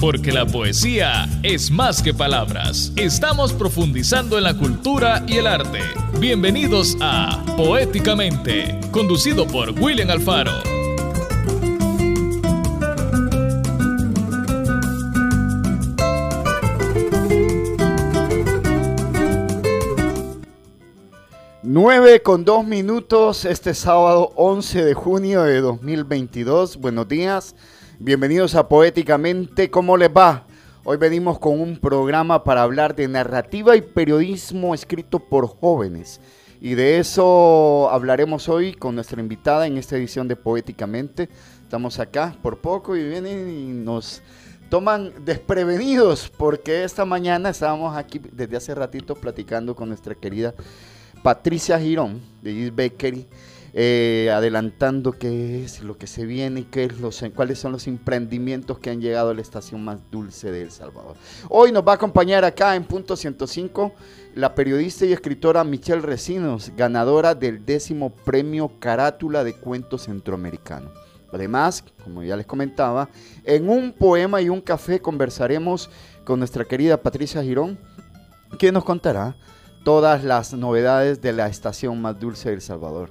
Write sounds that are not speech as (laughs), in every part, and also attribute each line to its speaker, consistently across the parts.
Speaker 1: Porque la poesía es más que palabras. Estamos profundizando en la cultura y el arte. Bienvenidos a Poéticamente, conducido por William Alfaro.
Speaker 2: Nueve con dos minutos este sábado 11 de junio de 2022. Buenos días. Bienvenidos a Poéticamente, ¿cómo les va? Hoy venimos con un programa para hablar de narrativa y periodismo escrito por jóvenes. Y de eso hablaremos hoy con nuestra invitada en esta edición de Poéticamente. Estamos acá por poco y vienen y nos toman desprevenidos porque esta mañana estábamos aquí desde hace ratito platicando con nuestra querida Patricia Girón de East Bakery eh, adelantando qué es lo que se viene y qué es los, cuáles son los emprendimientos que han llegado a la estación más dulce de El Salvador. Hoy nos va a acompañar acá en Punto 105 la periodista y escritora Michelle Recinos, ganadora del décimo premio Carátula de Cuentos Centroamericano. Además, como ya les comentaba, en un poema y un café conversaremos con nuestra querida Patricia Girón, quien nos contará todas las novedades de la estación más dulce de El Salvador.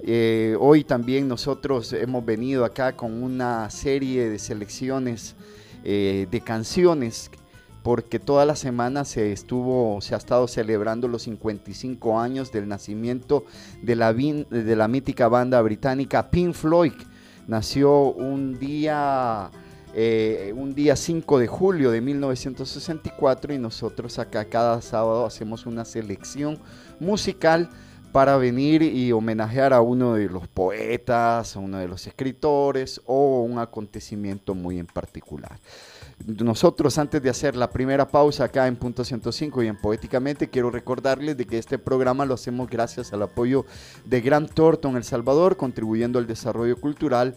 Speaker 2: Eh, hoy también nosotros hemos venido acá con una serie de selecciones eh, de canciones porque toda la semana se estuvo, se ha estado celebrando los 55 años del nacimiento de la, de la mítica banda británica Pink Floyd. Nació un día, eh, un día 5 de julio de 1964 y nosotros acá cada sábado hacemos una selección musical para venir y homenajear a uno de los poetas, a uno de los escritores o un acontecimiento muy en particular. Nosotros antes de hacer la primera pausa acá en Punto 105 y en Poéticamente, quiero recordarles de que este programa lo hacemos gracias al apoyo de Gran Thornton El Salvador, contribuyendo al desarrollo cultural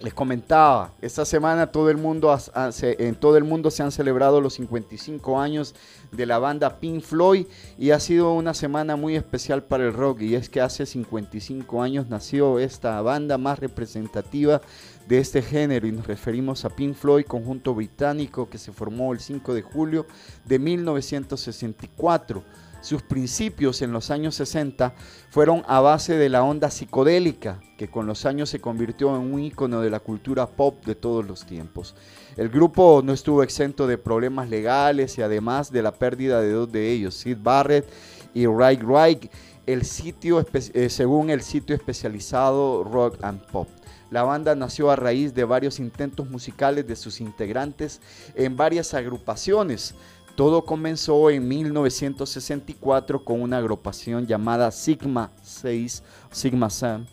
Speaker 2: les comentaba, esta semana todo el mundo en todo el mundo se han celebrado los 55 años de la banda Pink Floyd y ha sido una semana muy especial para el rock. Y es que hace 55 años nació esta banda más representativa de este género y nos referimos a Pink Floyd, conjunto británico que se formó el 5 de julio de 1964 sus principios en los años 60 fueron a base de la onda psicodélica, que con los años se convirtió en un icono de la cultura pop de todos los tiempos. El grupo no estuvo exento de problemas legales y además de la pérdida de dos de ellos, Sid Barrett y Ray Wright, el sitio, eh, según el sitio especializado Rock and Pop. La banda nació a raíz de varios intentos musicales de sus integrantes en varias agrupaciones, todo comenzó en 1964 con una agrupación llamada Sigma 6, Sigma Sam.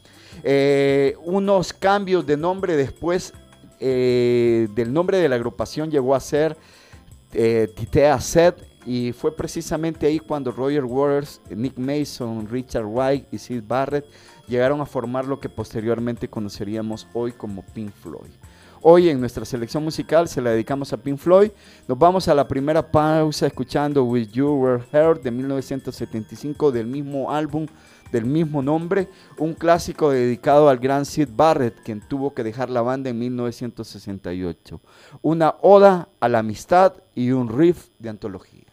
Speaker 2: Eh, unos cambios de nombre después eh, del nombre de la agrupación llegó a ser eh, Titea Set y fue precisamente ahí cuando Roger Waters, Nick Mason, Richard Wright y Sid Barrett llegaron a formar lo que posteriormente conoceríamos hoy como Pink Floyd. Hoy en nuestra selección musical se la dedicamos a Pink Floyd. Nos vamos a la primera pausa escuchando With You Were Heard de 1975 del mismo álbum del mismo nombre, un clásico dedicado al gran Sid Barrett, quien tuvo que dejar la banda en 1968. Una oda a la amistad y un riff de antología.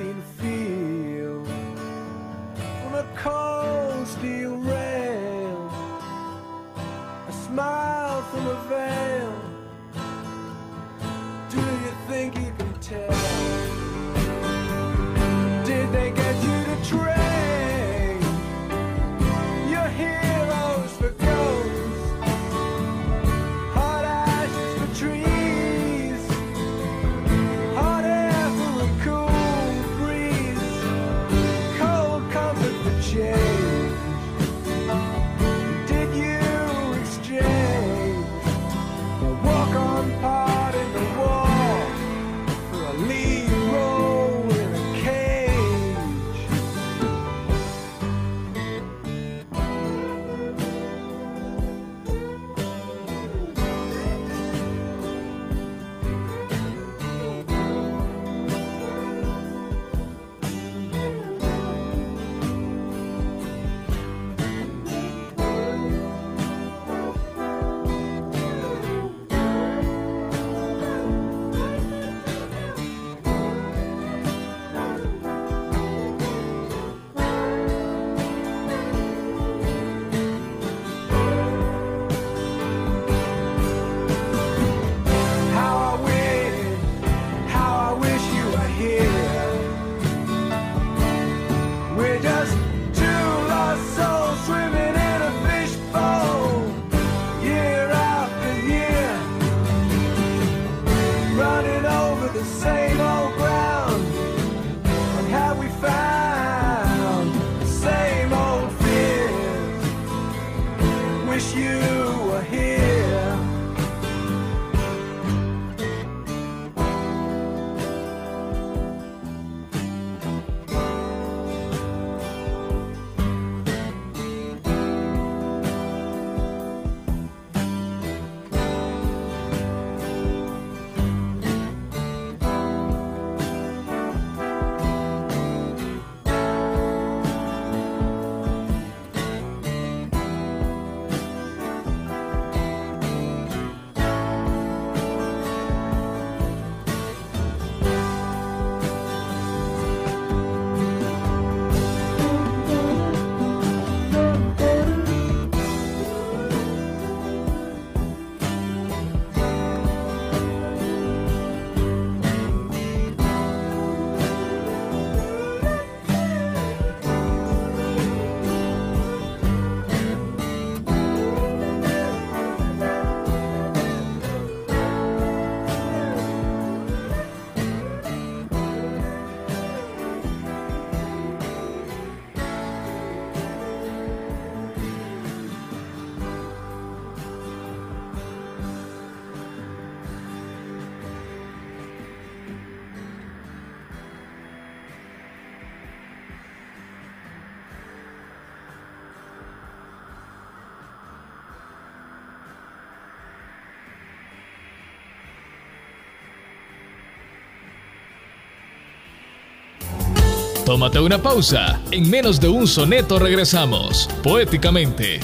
Speaker 1: Tómate una pausa. En menos de un soneto regresamos. Poéticamente.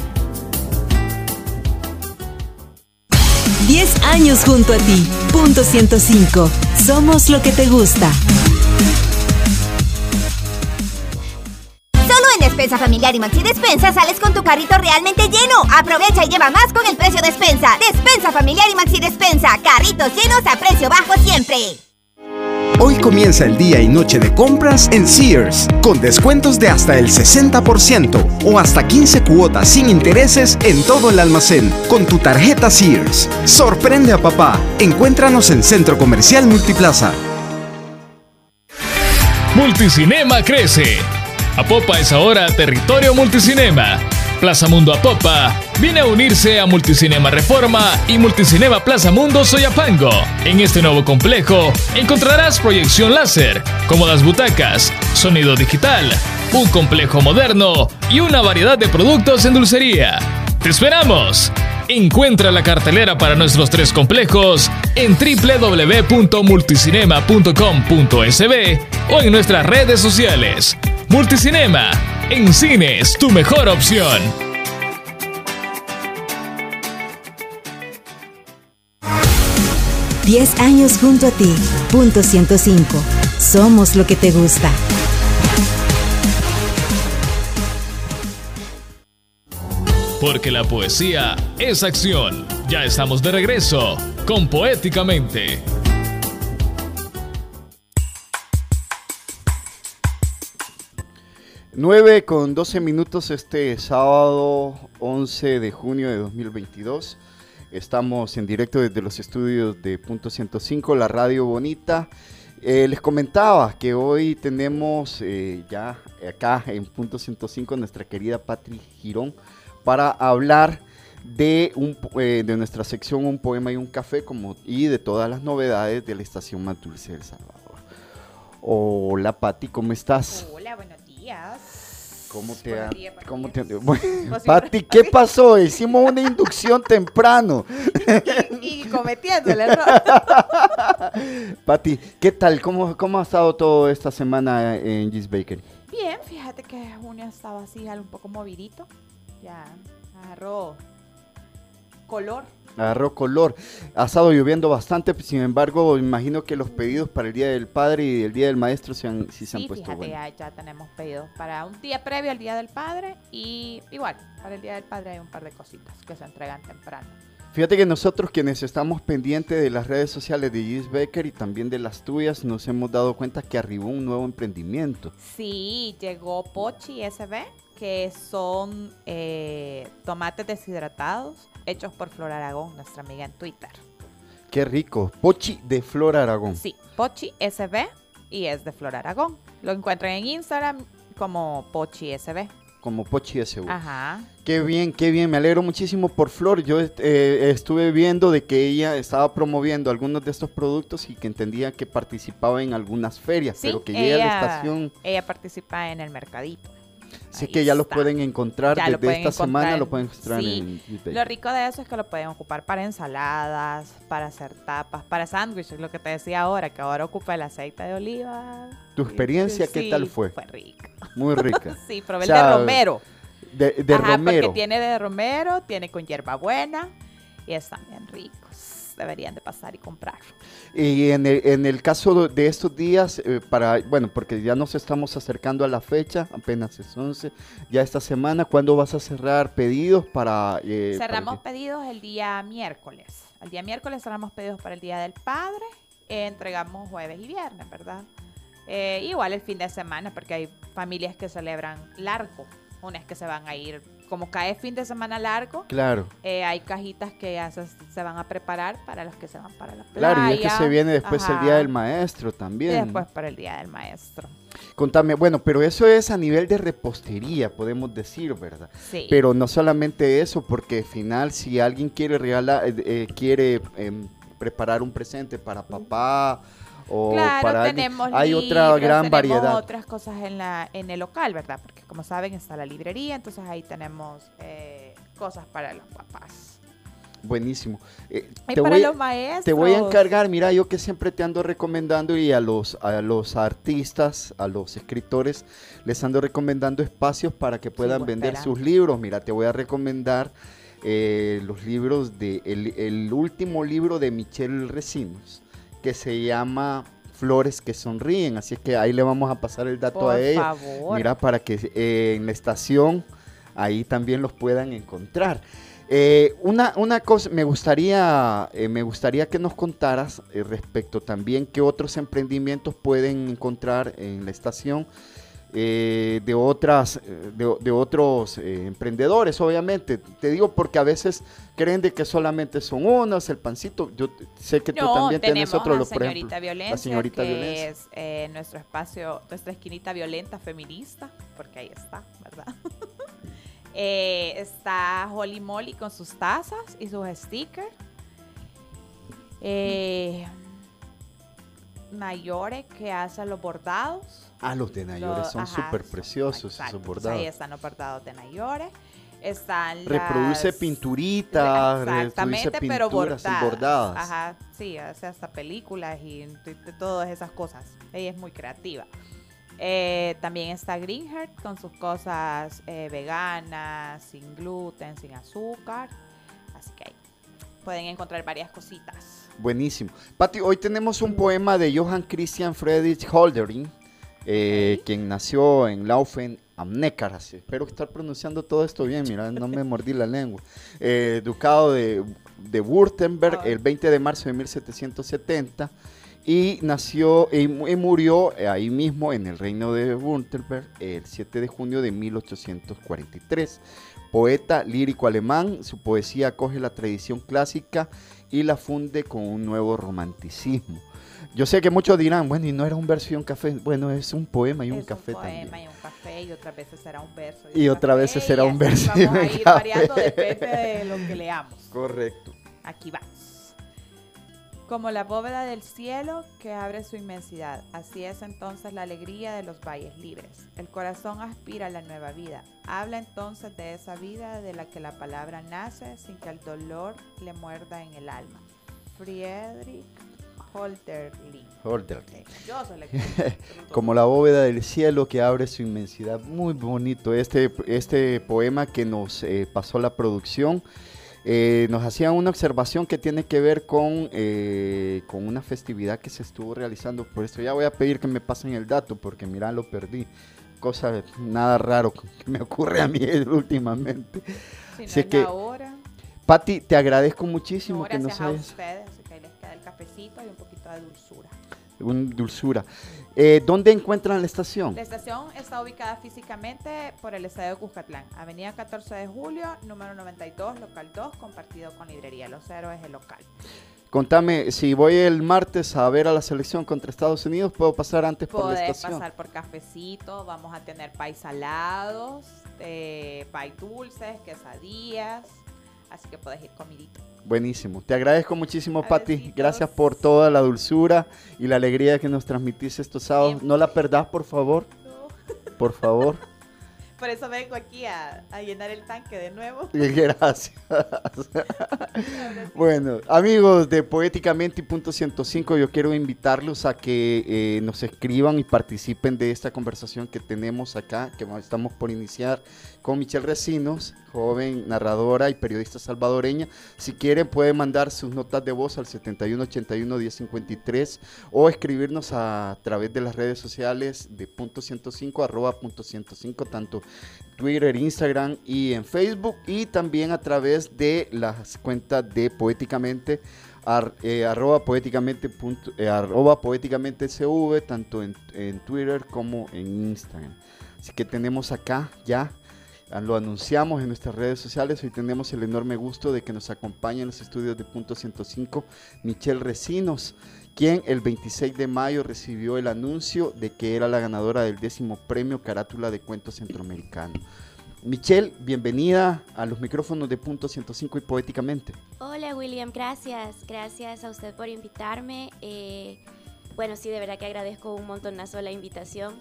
Speaker 3: 10 años junto a ti. Punto 105. Somos lo que te gusta.
Speaker 4: Solo en Despensa Familiar y Maxi Despensa sales con tu carrito realmente lleno. Aprovecha y lleva más con el precio Despensa. Despensa Familiar y Maxi Despensa. Carritos llenos a precio bajo siempre.
Speaker 5: Hoy comienza el día y noche de compras en Sears, con descuentos de hasta el 60% o hasta 15 cuotas sin intereses en todo el almacén con tu tarjeta Sears. Sorprende a papá. Encuéntranos en Centro Comercial Multiplaza.
Speaker 1: Multicinema crece. Apopa es ahora territorio multicinema. Plaza Mundo Apopa viene a unirse a Multicinema Reforma y Multicinema Plaza Mundo Soyapango. En este nuevo complejo encontrarás proyección láser, cómodas butacas, sonido digital, un complejo moderno y una variedad de productos en dulcería. ¡Te esperamos! Encuentra la cartelera para nuestros tres complejos en www.multicinema.com.sb o en nuestras redes sociales. Multicinema, en cines, tu mejor opción.
Speaker 3: Diez años junto a ti. Punto 105. Somos lo que te gusta.
Speaker 1: Porque la poesía es acción. Ya estamos de regreso con Poéticamente.
Speaker 2: Nueve con 12 minutos este sábado 11 de junio de 2022. Estamos en directo desde los estudios de Punto 105, la radio bonita. Eh, les comentaba que hoy tenemos eh, ya acá en Punto 105 nuestra querida Patri Girón para hablar de, un, eh, de nuestra sección Un poema y un café como, y de todas las novedades de la estación más dulce del Salvador. Hola Pati, ¿cómo estás? ¿Cómo te ha- cómo te- (laughs) bueno, Pati, ¿qué (laughs) pasó? Hicimos una inducción temprano. (laughs)
Speaker 6: Y cometiendo el error.
Speaker 2: Pati, ¿qué tal? ¿Cómo, ¿Cómo ha estado todo esta semana en Gis Bakery?
Speaker 6: Bien, fíjate que junio estaba así, un poco movidito. Ya agarró color.
Speaker 2: Agarró color. Ha estado lloviendo bastante, sin embargo, imagino que los pedidos para el Día del Padre y el Día del Maestro se han, sí se han
Speaker 6: Sí,
Speaker 2: puesto
Speaker 6: fíjate, ya, ya tenemos pedidos para un día previo al Día del Padre y igual, para el Día del Padre hay un par de cositas que se entregan temprano.
Speaker 2: Fíjate que nosotros quienes estamos pendientes de las redes sociales de Gis Bakery y también de las tuyas, nos hemos dado cuenta que arribó un nuevo emprendimiento.
Speaker 6: Sí, llegó Pochi SB, que son eh, tomates deshidratados hechos por Flor Aragón, nuestra amiga en Twitter.
Speaker 2: Qué rico. Pochi de Flor Aragón.
Speaker 6: Sí, Pochi SB y es de Flor Aragón. Lo encuentran en Instagram como Pochi SB.
Speaker 2: Como Pochi SU.
Speaker 6: Ajá.
Speaker 2: Qué bien, qué bien. Me alegro muchísimo por Flor. Yo eh, estuve viendo de que ella estaba promoviendo algunos de estos productos y que entendía que participaba en algunas ferias,
Speaker 6: Sí,
Speaker 2: pero que llega a la estación.
Speaker 6: Ella participa en el mercadito. Ahí
Speaker 2: que ya lo
Speaker 6: está.
Speaker 2: pueden encontrar
Speaker 6: Ya
Speaker 2: desde
Speaker 6: pueden
Speaker 2: esta semana, lo
Speaker 6: en-
Speaker 2: pueden encontrar
Speaker 6: sí.
Speaker 2: en.
Speaker 6: Lo rico de eso es que lo pueden ocupar para ensaladas, para hacer tapas, para sándwiches, lo que te decía ahora, que ahora ocupa el aceite de oliva.
Speaker 2: ¿Tu experiencia qué tal fue?
Speaker 6: Fue rica.
Speaker 2: Muy rica. (laughs)
Speaker 6: Sí, probé
Speaker 2: O sea,
Speaker 6: el de romero.
Speaker 2: De, de
Speaker 6: Ajá,
Speaker 2: romero.
Speaker 6: porque tiene de romero, tiene con hierbabuena y están bien ricos. Deberían de pasar y comprar.
Speaker 2: Y en el, en el caso de estos días, eh, para, bueno, porque ya nos estamos acercando a la fecha, apenas es 11, ya esta semana, ¿cuándo vas a cerrar pedidos para... eh,
Speaker 6: Cerramos pedidos el día miércoles. El día miércoles cerramos pedidos para el Día del Padre. eh, entregamos jueves y viernes, ¿verdad? Igual el fin de semana, porque hay familias que celebran largo. Unas que se van a ir, como cae fin de semana largo,
Speaker 2: Claro,
Speaker 6: eh, hay cajitas que ya se, se van a preparar para los que se van para la playa.
Speaker 2: claro, y es que se viene después el Día del Maestro
Speaker 6: Y
Speaker 2: también.
Speaker 6: después para el Día del Maestro.
Speaker 2: Contame, bueno, pero eso es a nivel de repostería, podemos decir, ¿verdad?
Speaker 6: Sí.
Speaker 2: Pero no solamente eso, porque al final si alguien quiere regalar, eh, eh, quiere em, preparar un presente para papá o
Speaker 6: Claro,
Speaker 2: para
Speaker 6: tenemos
Speaker 2: hay otra
Speaker 6: libros,
Speaker 2: gran
Speaker 6: tenemos
Speaker 2: variedad.
Speaker 6: otras cosas en la en el local, ¿verdad? Porque como saben está la librería, entonces ahí tenemos eh, cosas para los papás.
Speaker 2: Buenísimo. Eh,
Speaker 6: Y
Speaker 2: te,
Speaker 6: para
Speaker 2: voy,
Speaker 6: los maestros.
Speaker 2: te voy a encargar, mira, yo que siempre te ando recomendando y a los, a los artistas, a los escritores, les ando recomendando espacios para que puedan vender sus libros. Mira, te voy a recomendar eh, los libros de, el, el último libro de Michelle Recinos, que se llama Flores que sonríen. Así es que ahí le vamos a pasar el dato
Speaker 6: Por
Speaker 2: a ella.
Speaker 6: favor.
Speaker 2: Mira, para que eh, en la estación ahí también los puedan encontrar. Eh, una, una cosa, me gustaría, eh, me gustaría que nos contaras respecto también qué otros emprendimientos pueden encontrar en la estación eh, de otras, eh, de, de otros eh, emprendedores, obviamente. Te digo porque a veces creen de que solamente son unos, el pancito. Yo sé que tú
Speaker 6: No,
Speaker 2: también tienes otro,
Speaker 6: a
Speaker 2: lo- por
Speaker 6: señorita
Speaker 2: ejemplo,
Speaker 6: Violencia,
Speaker 2: la señorita
Speaker 6: que
Speaker 2: Violencia.
Speaker 6: es eh, nuestro espacio, nuestra esquinita violenta feminista, porque ahí está, ¿verdad? (laughs) Eh, está Holly Molly con sus tazas y sus stickers. Nayore que hace los bordados.
Speaker 2: Ah, los de Nayore
Speaker 6: Lo-
Speaker 2: son súper preciosos esos bordados.
Speaker 6: Ahí están los bordados de Nayore. Están
Speaker 2: Reproduce pinturitas,
Speaker 6: Exactamente,
Speaker 2: reproduce
Speaker 6: pero
Speaker 2: pinturas
Speaker 6: bordadas.
Speaker 2: bordadas.
Speaker 6: Ajá, sí, hace hasta películas y t- todas esas cosas. Ella es muy creativa. Eh, también está Greenheart con sus cosas eh, veganas, sin gluten, sin azúcar. Así que ahí pueden encontrar varias cositas.
Speaker 2: Buenísimo. Pati, hoy tenemos un poema de Johann Christian Friedrich Holderlin, eh, quien nació en Laufen am Neckar. así, Espero estar pronunciando todo esto bien, mira, no me mordí la lengua. Eh, ducado de, de Württemberg
Speaker 6: Ah.
Speaker 2: el 20 de marzo de 1770 y nació y, mu- y murió ahí mismo en el reino de Württemberg el 7 de junio de 1843. Poeta lírico alemán, su poesía acoge la tradición clásica y la funde con un nuevo romanticismo. Yo sé que muchos dirán, bueno, y no era un verso y un café. Bueno, es un poema y un
Speaker 6: es
Speaker 2: café
Speaker 6: un
Speaker 2: también.
Speaker 6: poema y un café y otras veces será un verso.
Speaker 2: Y otras
Speaker 6: café,
Speaker 2: veces será
Speaker 6: y
Speaker 2: un verso y
Speaker 6: Vamos a ir
Speaker 2: café.
Speaker 6: variando, depende de lo que (laughs) leamos.
Speaker 2: Correcto.
Speaker 6: Aquí vamos. Como la bóveda del cielo que abre su inmensidad, así es entonces la alegría de los valles libres. El corazón aspira a la nueva vida. Habla entonces de esa vida de la que la palabra nace sin que el dolor le muerda en el alma. Friedrich Holderlin. Sí, Yo soy la (laughs) que-
Speaker 2: Como la bóveda del cielo que abre su inmensidad. Muy bonito este, este poema que nos eh, pasó la producción. eh, nos hacía una observación que tiene que ver con, eh, con una festividad que se estuvo realizando. Por eso ya voy a pedir que me pasen el dato porque mira, lo perdí. Cosa nada raro que me ocurre a mí (laughs) últimamente.
Speaker 6: Si no
Speaker 2: Así
Speaker 6: es
Speaker 2: que- Patti, te agradezco muchísimo
Speaker 6: no,
Speaker 2: que nos
Speaker 6: gracias a
Speaker 2: hayas
Speaker 6: ustedes, que les queda el cafecito de dulzura.
Speaker 2: un dulzura. Eh, ¿Dónde encuentran la estación?
Speaker 6: La estación está ubicada físicamente por el estadio de Cuscatlán, Avenida 14 de Julio, número 92, local 2, compartido con Librería Los Héroes, el local.
Speaker 2: Contame, si voy el martes a ver a la selección contra Estados Unidos, ¿puedo pasar antes por la estación?
Speaker 6: pasar por cafecito, vamos a tener pay salados, eh, pay dulces, quesadillas, así que podés ir comidito.
Speaker 2: Buenísimo. Te agradezco muchísimo, Pati.
Speaker 6: Abecitos.
Speaker 2: Gracias por toda la dulzura y la alegría que nos transmitís estos sábados.
Speaker 6: Bien.
Speaker 2: No la perdás, por favor. (laughs) Por favor.
Speaker 6: Por eso vengo aquí a, a llenar el tanque de nuevo. (laughs)
Speaker 2: Gracias. Bueno, amigos de Poéticamente y Punto 105, yo quiero invitarlos a que eh, nos escriban y participen de esta conversación que tenemos acá, que estamos por iniciar con Michelle Recinos, joven narradora y periodista salvadoreña. Si quieren, pueden mandar sus notas de voz al 7181-1053 o escribirnos a través de las redes sociales de Punto 105, arroba Punto 105, tanto Twitter, Instagram y en Facebook y también a través de las cuentas de Poéticamente ar- eh, arroba poéticamente punto- eh, arroba poéticamente CV tanto en, Twitter como en Instagram así que tenemos acá ya lo anunciamos en nuestras redes sociales hoy tenemos el enorme gusto de que nos acompañe en los estudios de Punto 105 Michelle Recinos quien el 26 de mayo recibió el anuncio de que era la ganadora del décimo premio Carátula de Cuentos Centroamericano. Michelle, bienvenida a los micrófonos de Punto 105 y Poéticamente.
Speaker 7: Hola William, gracias, gracias a usted por invitarme. Eh, bueno, sí, de verdad que agradezco un montonazo la invitación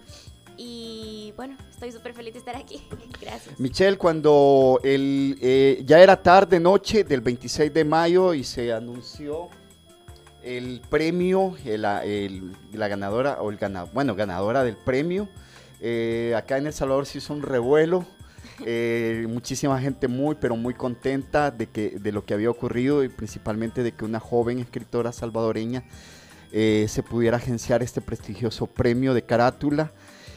Speaker 7: y bueno, estoy súper feliz de estar aquí. (laughs) Gracias.
Speaker 2: Michelle, cuando el, eh, ya era tarde, noche del 26 de mayo y se anunció el premio, el- la, ganadora, o el gana, bueno, ganadora del premio, eh, acá en El Salvador se hizo un revuelo. eh, (laughs) muchísima gente muy, pero muy contenta de, que, de lo que había ocurrido y principalmente de que una joven escritora salvadoreña eh, se pudiera agenciar este prestigioso premio de carátula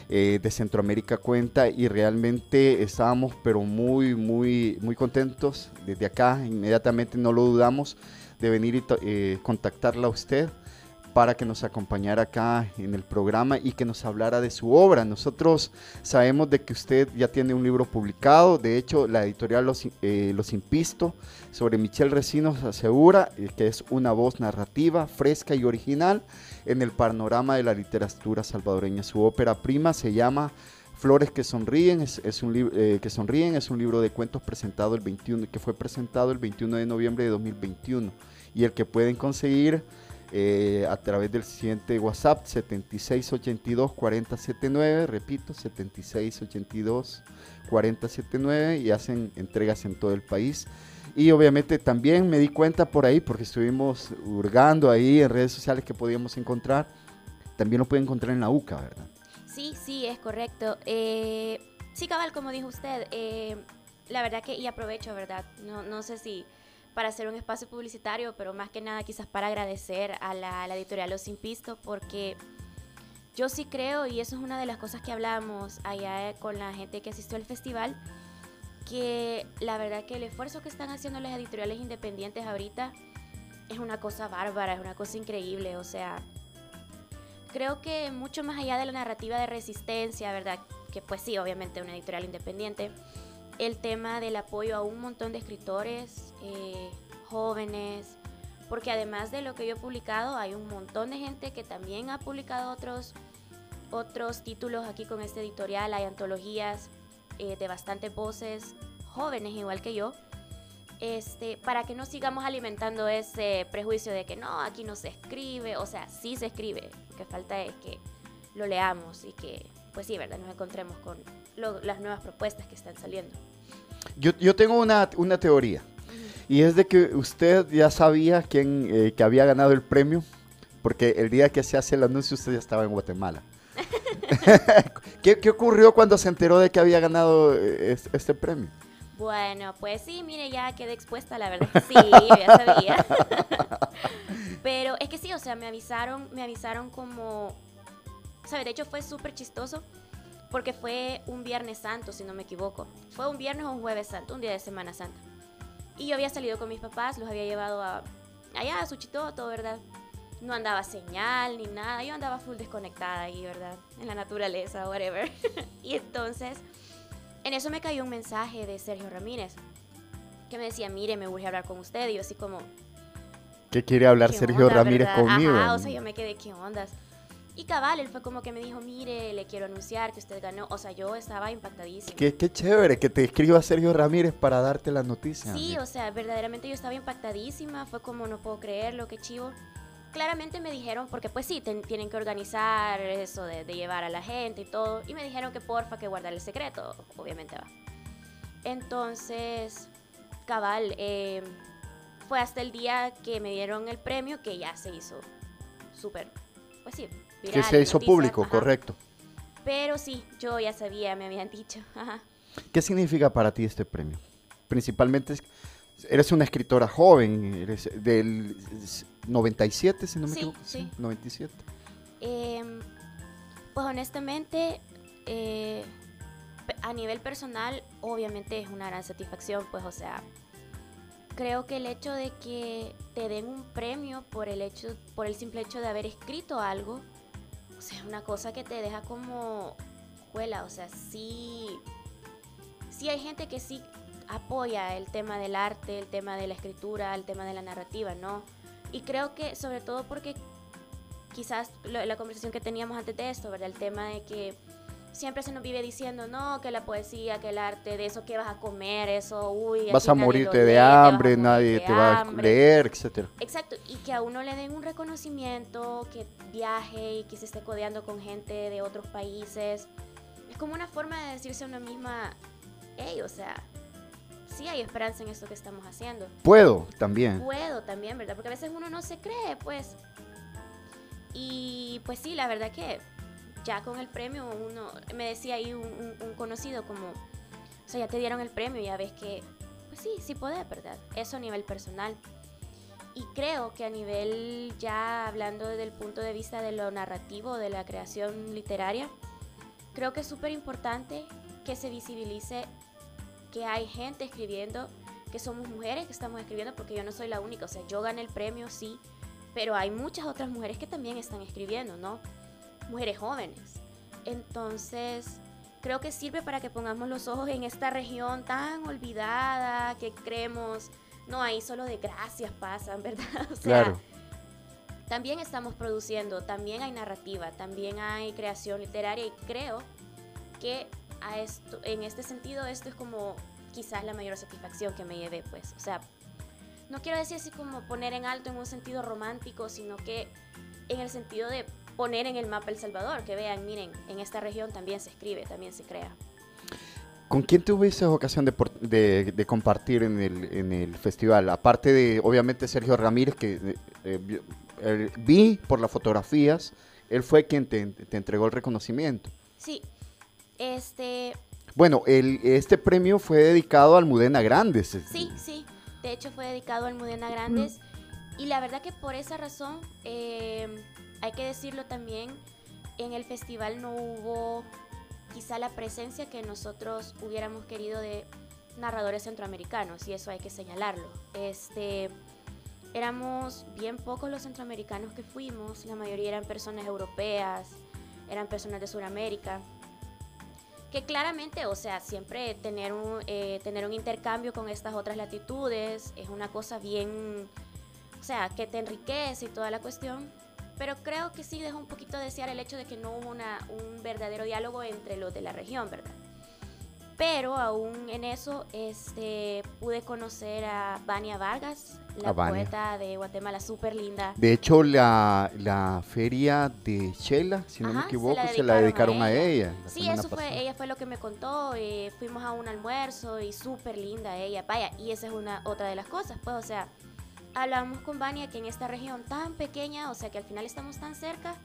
Speaker 2: eh, de Centroamérica Cuenta y realmente estábamos pero muy, muy, muy contentos desde acá, inmediatamente no lo dudamos de venir y eh, contactarla a usted para que nos acompañara acá en el programa y que nos hablara de su obra. Nosotros sabemos de que usted ya tiene un libro publicado, de hecho la editorial Los, eh, Los Impisto sobre Michelle Recinos asegura eh, que es una voz narrativa fresca y original en el panorama de la literatura salvadoreña. Su ópera prima se llama Flores que sonríen, es, un libro que sonríen, es un libro de cuentos presentado el 21, que fue presentado el 21 de noviembre de 2021 y el que pueden conseguir eh, a través del siguiente WhatsApp 7682-4079, repito, 7682-4079 y hacen entregas en todo el país. Y obviamente también me di cuenta por ahí, porque estuvimos hurgando ahí en redes sociales que podíamos encontrar, también lo pueden encontrar en la UCA, ¿verdad?
Speaker 7: Sí, sí, es correcto. Eh, sí, cabal, como dijo usted, eh, la verdad que, y aprovecho, ¿verdad? No, no sé si para hacer un espacio publicitario, pero más que nada quizás para agradecer a la, editorial Los Sin Pisto, porque yo sí creo, y eso es una de las cosas que hablamos allá con la gente que asistió al festival, que la verdad que el esfuerzo que están haciendo las editoriales independientes ahorita es una cosa bárbara, es una cosa increíble, o sea, creo que mucho más allá de la narrativa de resistencia, ¿verdad? Que pues sí, obviamente una editorial independiente, el tema del apoyo a un montón de escritores eh, jóvenes, porque además de lo que yo he publicado, hay un montón de gente que también ha publicado otros, otros títulos aquí con este editorial, hay antologías eh, de bastantes voces jóvenes igual que yo, este, para que no sigamos alimentando ese prejuicio de que no, aquí no se escribe, o sea, sí se escribe, lo que falta es que lo leamos y que, pues sí, ¿verdad? Nos encontremos con lo- las nuevas propuestas que están saliendo.
Speaker 2: Yo, yo tengo una, una teoría, y es de que usted ya sabía quién eh, que había ganado el premio, porque el día que se hace el anuncio usted ya estaba en Guatemala. (laughs) ¿Qué, qué ocurrió cuando se enteró de que había ganado eh, es- este premio?
Speaker 7: Bueno, pues sí, mire, ya quedé expuesta, la verdad sí, ya sabía. (laughs) Pero es que sí, o sea, me avisaron, me avisaron como, ¿sabes? De hecho fue súper chistoso porque fue un Viernes Santo, si no me equivoco. Fue un viernes o un jueves santo, un día de Semana Santa. Y yo había salido con mis papás, los había llevado a, allá a Suchitoto, ¿verdad? No andaba señal ni nada, yo andaba full desconectada ahí, ¿verdad? En la naturaleza, whatever. (laughs) y entonces, en eso me cayó un mensaje de Sergio Ramírez que me decía, mire, me urge hablar con usted. Y yo así como,
Speaker 2: ¿Qué quiere hablar
Speaker 7: ¿qué
Speaker 2: Sergio
Speaker 7: onda,
Speaker 2: Ramírez
Speaker 7: verdad?
Speaker 2: conmigo?
Speaker 7: Ajá, o sea, yo me quedé, ¿qué ondas? Y cabal, él fue como que me dijo, mire, le quiero anunciar que usted ganó. O sea, yo estaba impactadísima.
Speaker 2: Qué, qué chévere que te escriba Sergio Ramírez para darte la noticia.
Speaker 7: Sí, o sea, verdaderamente yo estaba impactadísima, fue como no puedo creerlo, qué chivo. Claramente me dijeron, porque pues sí, ten- tienen que organizar eso de, de llevar a la gente y todo, y me dijeron que porfa que guardar el secreto, obviamente va. Entonces, cabal, eh, fue hasta el día que me dieron el premio que ya se hizo súper, pues sí,
Speaker 2: que
Speaker 7: viral,
Speaker 2: se hizo
Speaker 7: noticias,
Speaker 2: público,
Speaker 7: ajá.
Speaker 2: correcto.
Speaker 7: Pero sí, yo ya sabía, me habían (laughs) dicho, ajá.
Speaker 2: ¿Qué significa para ti este premio? Principalmente, es- eres una escritora joven, eres del 97, si no me
Speaker 7: Sí,
Speaker 2: equivoco.
Speaker 7: sí.
Speaker 2: 97.
Speaker 7: Em, pues honestamente, eh, a nivel personal, obviamente es una gran satisfacción, pues o sea, creo que el hecho de que te den un premio por el hecho, por el simple hecho de haber escrito algo, o sea, es una cosa que te deja como juela, o sea, sí, sí hay gente que sí apoya el tema del arte, el tema de la escritura, el tema de la narrativa, ¿no? Y creo que sobre todo porque quizás lo- la conversación que teníamos antes de esto, ¿verdad? El tema de que siempre se nos vive diciendo, no, que la poesía, que el arte, de eso que vas a comer, eso, uy.
Speaker 2: Vas a morirte de
Speaker 7: lee,
Speaker 2: hambre, nadie te va a
Speaker 7: hambre".
Speaker 2: leer, etcétera.
Speaker 7: Exacto, y que a uno le den un reconocimiento, que viaje y que se esté codeando con gente de otros países. Es como una forma de decirse a uno misma, hey, o sea, sí hay esperanza en esto que estamos haciendo.
Speaker 2: Puedo también.
Speaker 7: Puedo también, ¿verdad? Porque a veces uno no se cree, pues. Y pues sí, la verdad que ya con el premio uno, me decía ahí un, un- un conocido como, o sea, ya te dieron el premio, ya ves que, pues sí, sí podés, ¿verdad? Eso a nivel personal. Y creo que a nivel, ya hablando desde el punto de vista de lo narrativo, de la creación literaria, creo que es súper importante que se visibilice que hay gente escribiendo, que somos mujeres que estamos escribiendo, porque yo no soy la única, o sea, yo gané el premio, sí, pero hay muchas otras mujeres que también están escribiendo, ¿no? Mujeres jóvenes. Entonces, creo que sirve para que pongamos los ojos en esta región tan olvidada, que creemos, no, ahí solo de gracias pasan, (laughs) ¿verdad? O sea,
Speaker 2: Claro.
Speaker 7: también estamos produciendo, también hay narrativa, también hay creación literaria y creo que a esto, en este sentido esto es como quizás la mayor satisfacción que me llevé, pues, o sea, no quiero decir así como poner en alto en un sentido romántico, sino que en el sentido de poner en el mapa El Salvador, que vean, miren, en esta región también se escribe, también se crea.
Speaker 2: ¿Con quién tuviste ocasión de, de- de compartir en el, en el festival? Aparte de, obviamente, Sergio Ramírez, que eh, vi- eh, vi por las fotografías, él fue quien te, te entregó el reconocimiento.
Speaker 7: Sí, este,
Speaker 2: Bueno, el, este premio fue dedicado al Mudena Grandes.
Speaker 7: Sí, sí. De hecho fue dedicado al Mudena Grandes. Y la verdad que por esa razón, eh, hay que decirlo también, en el festival no hubo quizá la presencia que nosotros hubiéramos querido de narradores centroamericanos, y eso hay que señalarlo. Este, éramos bien pocos los centroamericanos que fuimos, la mayoría eran personas europeas, eran personas de Sudamérica que claramente, o sea, siempre tener un, eh, tener un intercambio con estas otras latitudes es una cosa bien, o sea, que te enriquece y toda la cuestión, pero creo que sí deja un poquito de desear el hecho de que no hubo una, un verdadero diálogo entre los de la región, ¿verdad? Pero aún en eso este, pude conocer a Vania Vargas, la
Speaker 2: A Vania.
Speaker 7: poeta de Guatemala, súper linda.
Speaker 2: De hecho, la, la feria de Chela, si no me
Speaker 7: se
Speaker 2: equivoco, se la dedicaron a
Speaker 7: a
Speaker 2: ella. la
Speaker 7: Sí, eso fue, ella fue lo que me contó. eh, fuimos a un almuerzo y súper linda ella. Vaya, y esa es una otra de las cosas, pues, o sea, hablamos con Vania que en esta región tan pequeña, o sea, que al final estamos tan cerca.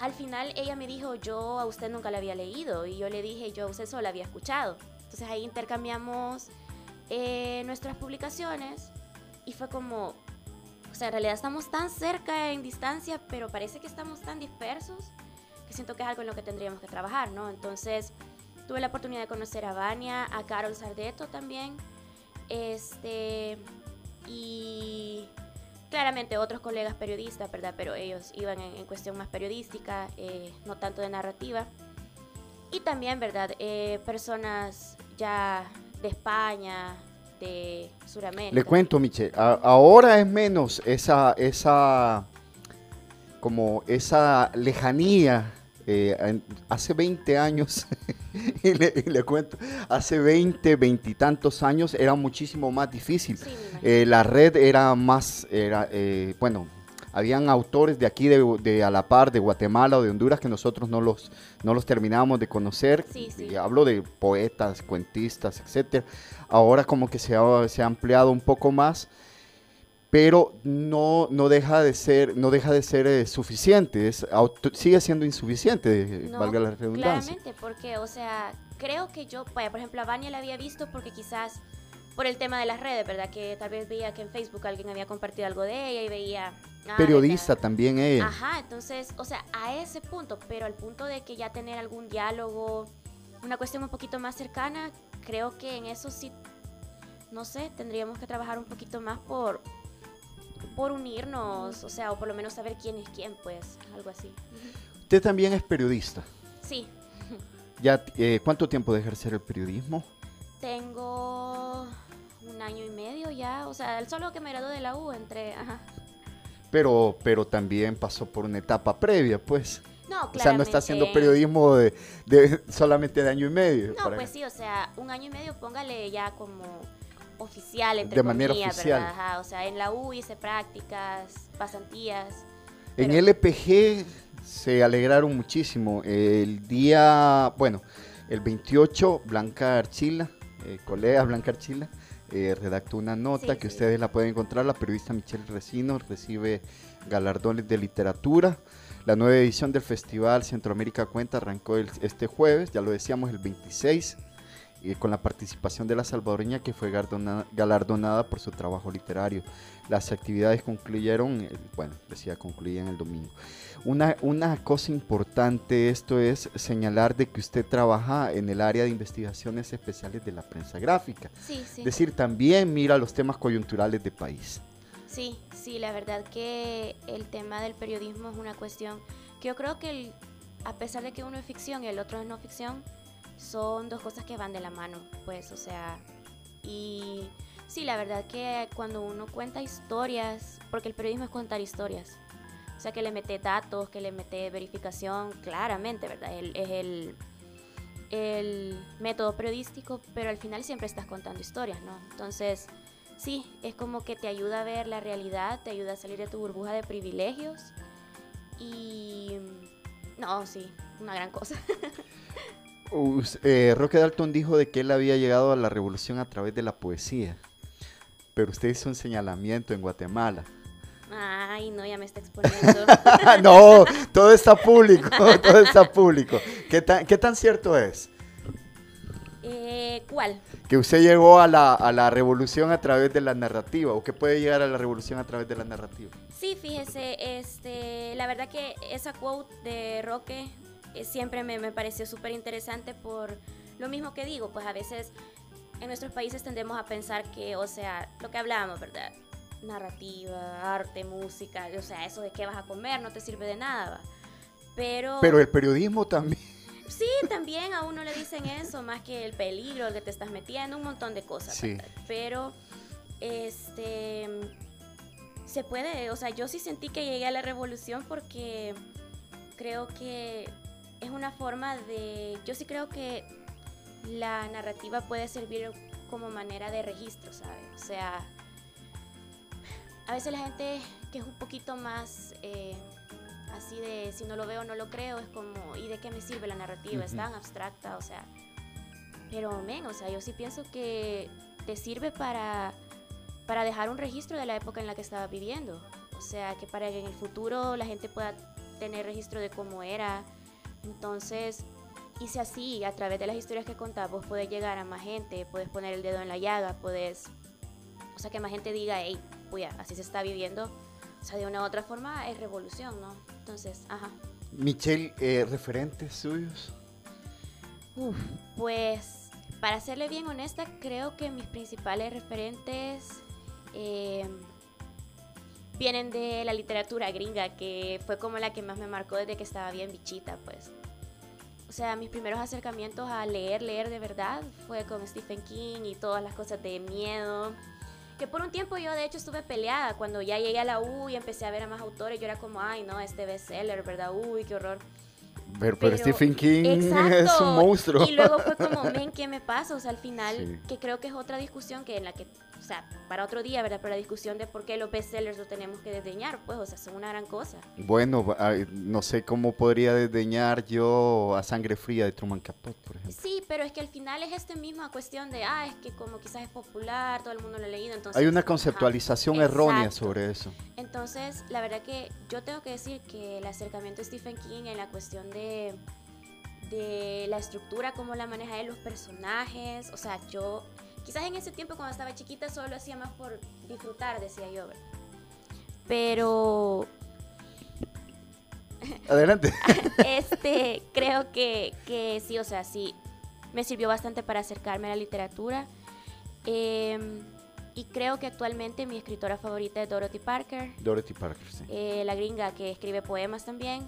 Speaker 7: Al final ella me dijo, yo a usted nunca la había leído y yo le dije, yo a usted solo la había escuchado. Entonces ahí intercambiamos eh, nuestras publicaciones y fue como, o sea, en realidad estamos tan cerca en distancia, pero parece que estamos tan dispersos que siento que es algo en lo que tendríamos que trabajar, ¿no? Entonces, tuve la oportunidad de conocer a Vania, a Carol Sardeto también, este, y claramente otros colegas periodistas, ¿verdad? Pero ellos iban en, en cuestión más periodística, eh, no tanto de narrativa. Y también, ¿verdad? Eh, personas ya de España, de Sudamérica.
Speaker 2: Le cuento, Miche, a- ahora es menos esa, esa, como esa lejanía. eh, en- hace 20 años, (laughs) y, le, y le cuento, hace 20, 20 y tantos años era muchísimo más difícil.
Speaker 7: Sí.
Speaker 2: Eh, la red era más, era, eh, bueno, habían autores de aquí, de, de a la par, de Guatemala o de Honduras, que nosotros no los, no los terminábamos de conocer.
Speaker 7: Sí, sí.
Speaker 2: Hablo de poetas, cuentistas, etcétera. Ahora como que se ha, se ha ampliado un poco más, pero no, no deja de ser, no deja de ser eh, suficiente, es auto- sigue siendo insuficiente, eh,
Speaker 7: No,
Speaker 2: valga la redundancia.
Speaker 7: Claramente, porque, o sea, creo que yo, por ejemplo, a Vania la había visto porque quizás por el tema de las redes, ¿verdad? Que tal vez veía que en Facebook alguien había compartido algo de ella y veía... ah,
Speaker 2: Periodista
Speaker 7: ¿verdad?
Speaker 2: también ella.
Speaker 7: Ajá, entonces, o sea, a ese punto, pero al punto de que ya tener algún diálogo, una cuestión un poquito más cercana, creo que en eso sí, no sé, tendríamos que trabajar un poquito más por por unirnos, o sea, o por lo menos saber quién es quién, pues, algo así.
Speaker 2: Usted también es periodista.
Speaker 7: Sí,
Speaker 2: Ya, eh, ¿Cuánto tiempo de ejercer el periodismo?
Speaker 7: tengo año y medio ya, o sea, el solo que me gradué de la U entre, ajá.
Speaker 2: Pero, pero también pasó por una etapa previa, pues.
Speaker 7: No,
Speaker 2: O sea, no está haciendo periodismo de, de solamente de año y medio.
Speaker 7: No,
Speaker 2: para-
Speaker 7: pues sí, o sea, un año y medio, póngale ya como oficial, entre
Speaker 2: De manera
Speaker 7: comillas,
Speaker 2: oficial.
Speaker 7: ¿verdad? Ajá, o sea, en la U hice prácticas, pasantías.
Speaker 2: En
Speaker 7: pero-
Speaker 2: LPG se alegraron muchísimo. El día, bueno, el 28, Blanca Archila, eh, colega Blanca Archila, eh, redactó una nota
Speaker 7: Sí,
Speaker 2: que
Speaker 7: sí.
Speaker 2: ustedes la pueden encontrar. La periodista Michelle Resino recibe galardones de literatura. La nueva edición del Festival Centroamérica Cuenta arrancó el- este jueves, ya lo decíamos, el 26, y con la participación de la salvadoreña que fue galardonada por su trabajo literario. Las actividades concluyeron, eh, bueno, decía, concluían el domingo. Una, una cosa importante esto es señalar de que usted trabaja en el área de investigaciones especiales de la prensa gráfica.
Speaker 7: Sí, sí.
Speaker 2: Es decir, también mira los temas coyunturales del país.
Speaker 7: Sí, sí, la verdad que el tema del periodismo es una cuestión que yo creo que el- a pesar de que uno es ficción y el otro es no ficción, son dos cosas que van de la mano, pues, o sea, y sí, la verdad que cuando uno cuenta historias, porque el periodismo es contar historias, o sea, que le mete datos, que le mete verificación, claramente, ¿verdad? Es el, el método periodístico, pero al final siempre estás contando historias, ¿no? Entonces, sí, es como que te ayuda a ver la realidad, te ayuda a salir de tu burbuja de privilegios. Y no, sí, una gran cosa. (laughs)
Speaker 2: Eh, Roque Dalton dijo de que él había llegado a la revolución a través de la poesía. Pero usted hizo un señalamiento en Guatemala.
Speaker 7: Ay, no, ya me está exponiendo. (laughs)
Speaker 2: no, todo está público, (laughs) todo está público. ¿Qué tan, qué tan cierto es?
Speaker 7: Eh, ¿Cuál?
Speaker 2: Que usted llegó a la, a la revolución a través de la narrativa, o que puede llegar a la revolución a través de la narrativa.
Speaker 7: Sí, fíjese, este, la verdad que esa quote de Roque eh, siempre me, me pareció súper interesante por lo mismo que digo, pues a veces en nuestros países tendemos a pensar que, o sea, lo que hablábamos, ¿verdad? Narrativa, arte, música, o sea, eso de qué vas a comer no te sirve de nada, ¿va? Pero,
Speaker 2: Pero el periodismo también.
Speaker 7: sí, también a uno le dicen eso, más que el peligro al que te estás metiendo, un montón de cosas,
Speaker 2: Sí.
Speaker 7: Pero, este, se puede, o sea, yo sí sentí que llegué a la revolución porque creo que es una forma de, yo sí creo que la narrativa puede servir como manera de registro, ¿sabes? O sea, a veces la gente que es un poquito más eh, así de si no lo veo no lo creo, es como, ¿y de qué me sirve la narrativa? Es
Speaker 2: Ujú.
Speaker 7: tan abstracta, o sea, pero men, o sea, yo sí pienso que te sirve para, para dejar un registro de la época en la que estabas viviendo. O sea, que para que en el futuro la gente pueda tener registro de cómo era. Entonces, y si así, a través de las historias que contás, vos podés llegar a más gente, puedes poner el dedo en la llaga, puedes, o sea, que más gente diga, hey, puya, así se está viviendo. O sea, de una u otra forma es revolución, ¿no? Entonces, ajá.
Speaker 2: Michelle, eh, referentes suyos.
Speaker 7: Uf, pues para serle bien honesta, creo que mis principales referentes eh, vienen de la literatura gringa, que fue como la que más me marcó desde que estaba bien bichita, pues. O sea, mis primeros acercamientos a leer, leer de verdad, fue con Stephen King y todas las cosas de miedo. Que por un tiempo yo de hecho estuve peleada cuando ya llegué a la U y empecé a ver a más autores. Yo era como, ay no, este bestseller, ¿verdad? Uy, qué horror.
Speaker 2: Pero, pero
Speaker 7: Pero-
Speaker 2: Stephen King es
Speaker 7: Exacto.
Speaker 2: un monstruo.
Speaker 7: Y luego fue como, (laughs) men, ¿qué me pasa? O sea, al final,
Speaker 2: Sí.
Speaker 7: que creo que es otra discusión que en la que, o sea, para otro día, ¿verdad? Pero la discusión de por qué los bestsellers lo tenemos que desdeñar, pues, o sea, son una gran cosa.
Speaker 2: Bueno, no sé cómo podría desdeñar yo a Sangre Fría de Truman Capote, por ejemplo.
Speaker 7: Sí, pero es que al final es esta misma cuestión de, ah, es que como quizás es popular, todo el mundo lo ha leído, entonces...
Speaker 2: Hay una
Speaker 7: ajá.
Speaker 2: conceptualización errónea
Speaker 7: Exacto.
Speaker 2: sobre eso.
Speaker 7: Entonces, la verdad que yo tengo que decir que el acercamiento de Stephen King en la cuestión de, de la estructura, cómo la maneja él, los personajes, o sea, yo quizás en ese tiempo cuando estaba chiquita solo lo hacía más por disfrutar, decía yo, ¿verdad? Pero (laughs)
Speaker 2: Adelante. (laughs)
Speaker 7: este, (laughs) creo que, que sí, o sea, sí, me sirvió bastante para acercarme a la literatura. Em, y creo que actualmente mi escritora favorita es Dorothy Parker.
Speaker 2: Dorothy Parker, sí.
Speaker 7: eh, la gringa que escribe poemas también.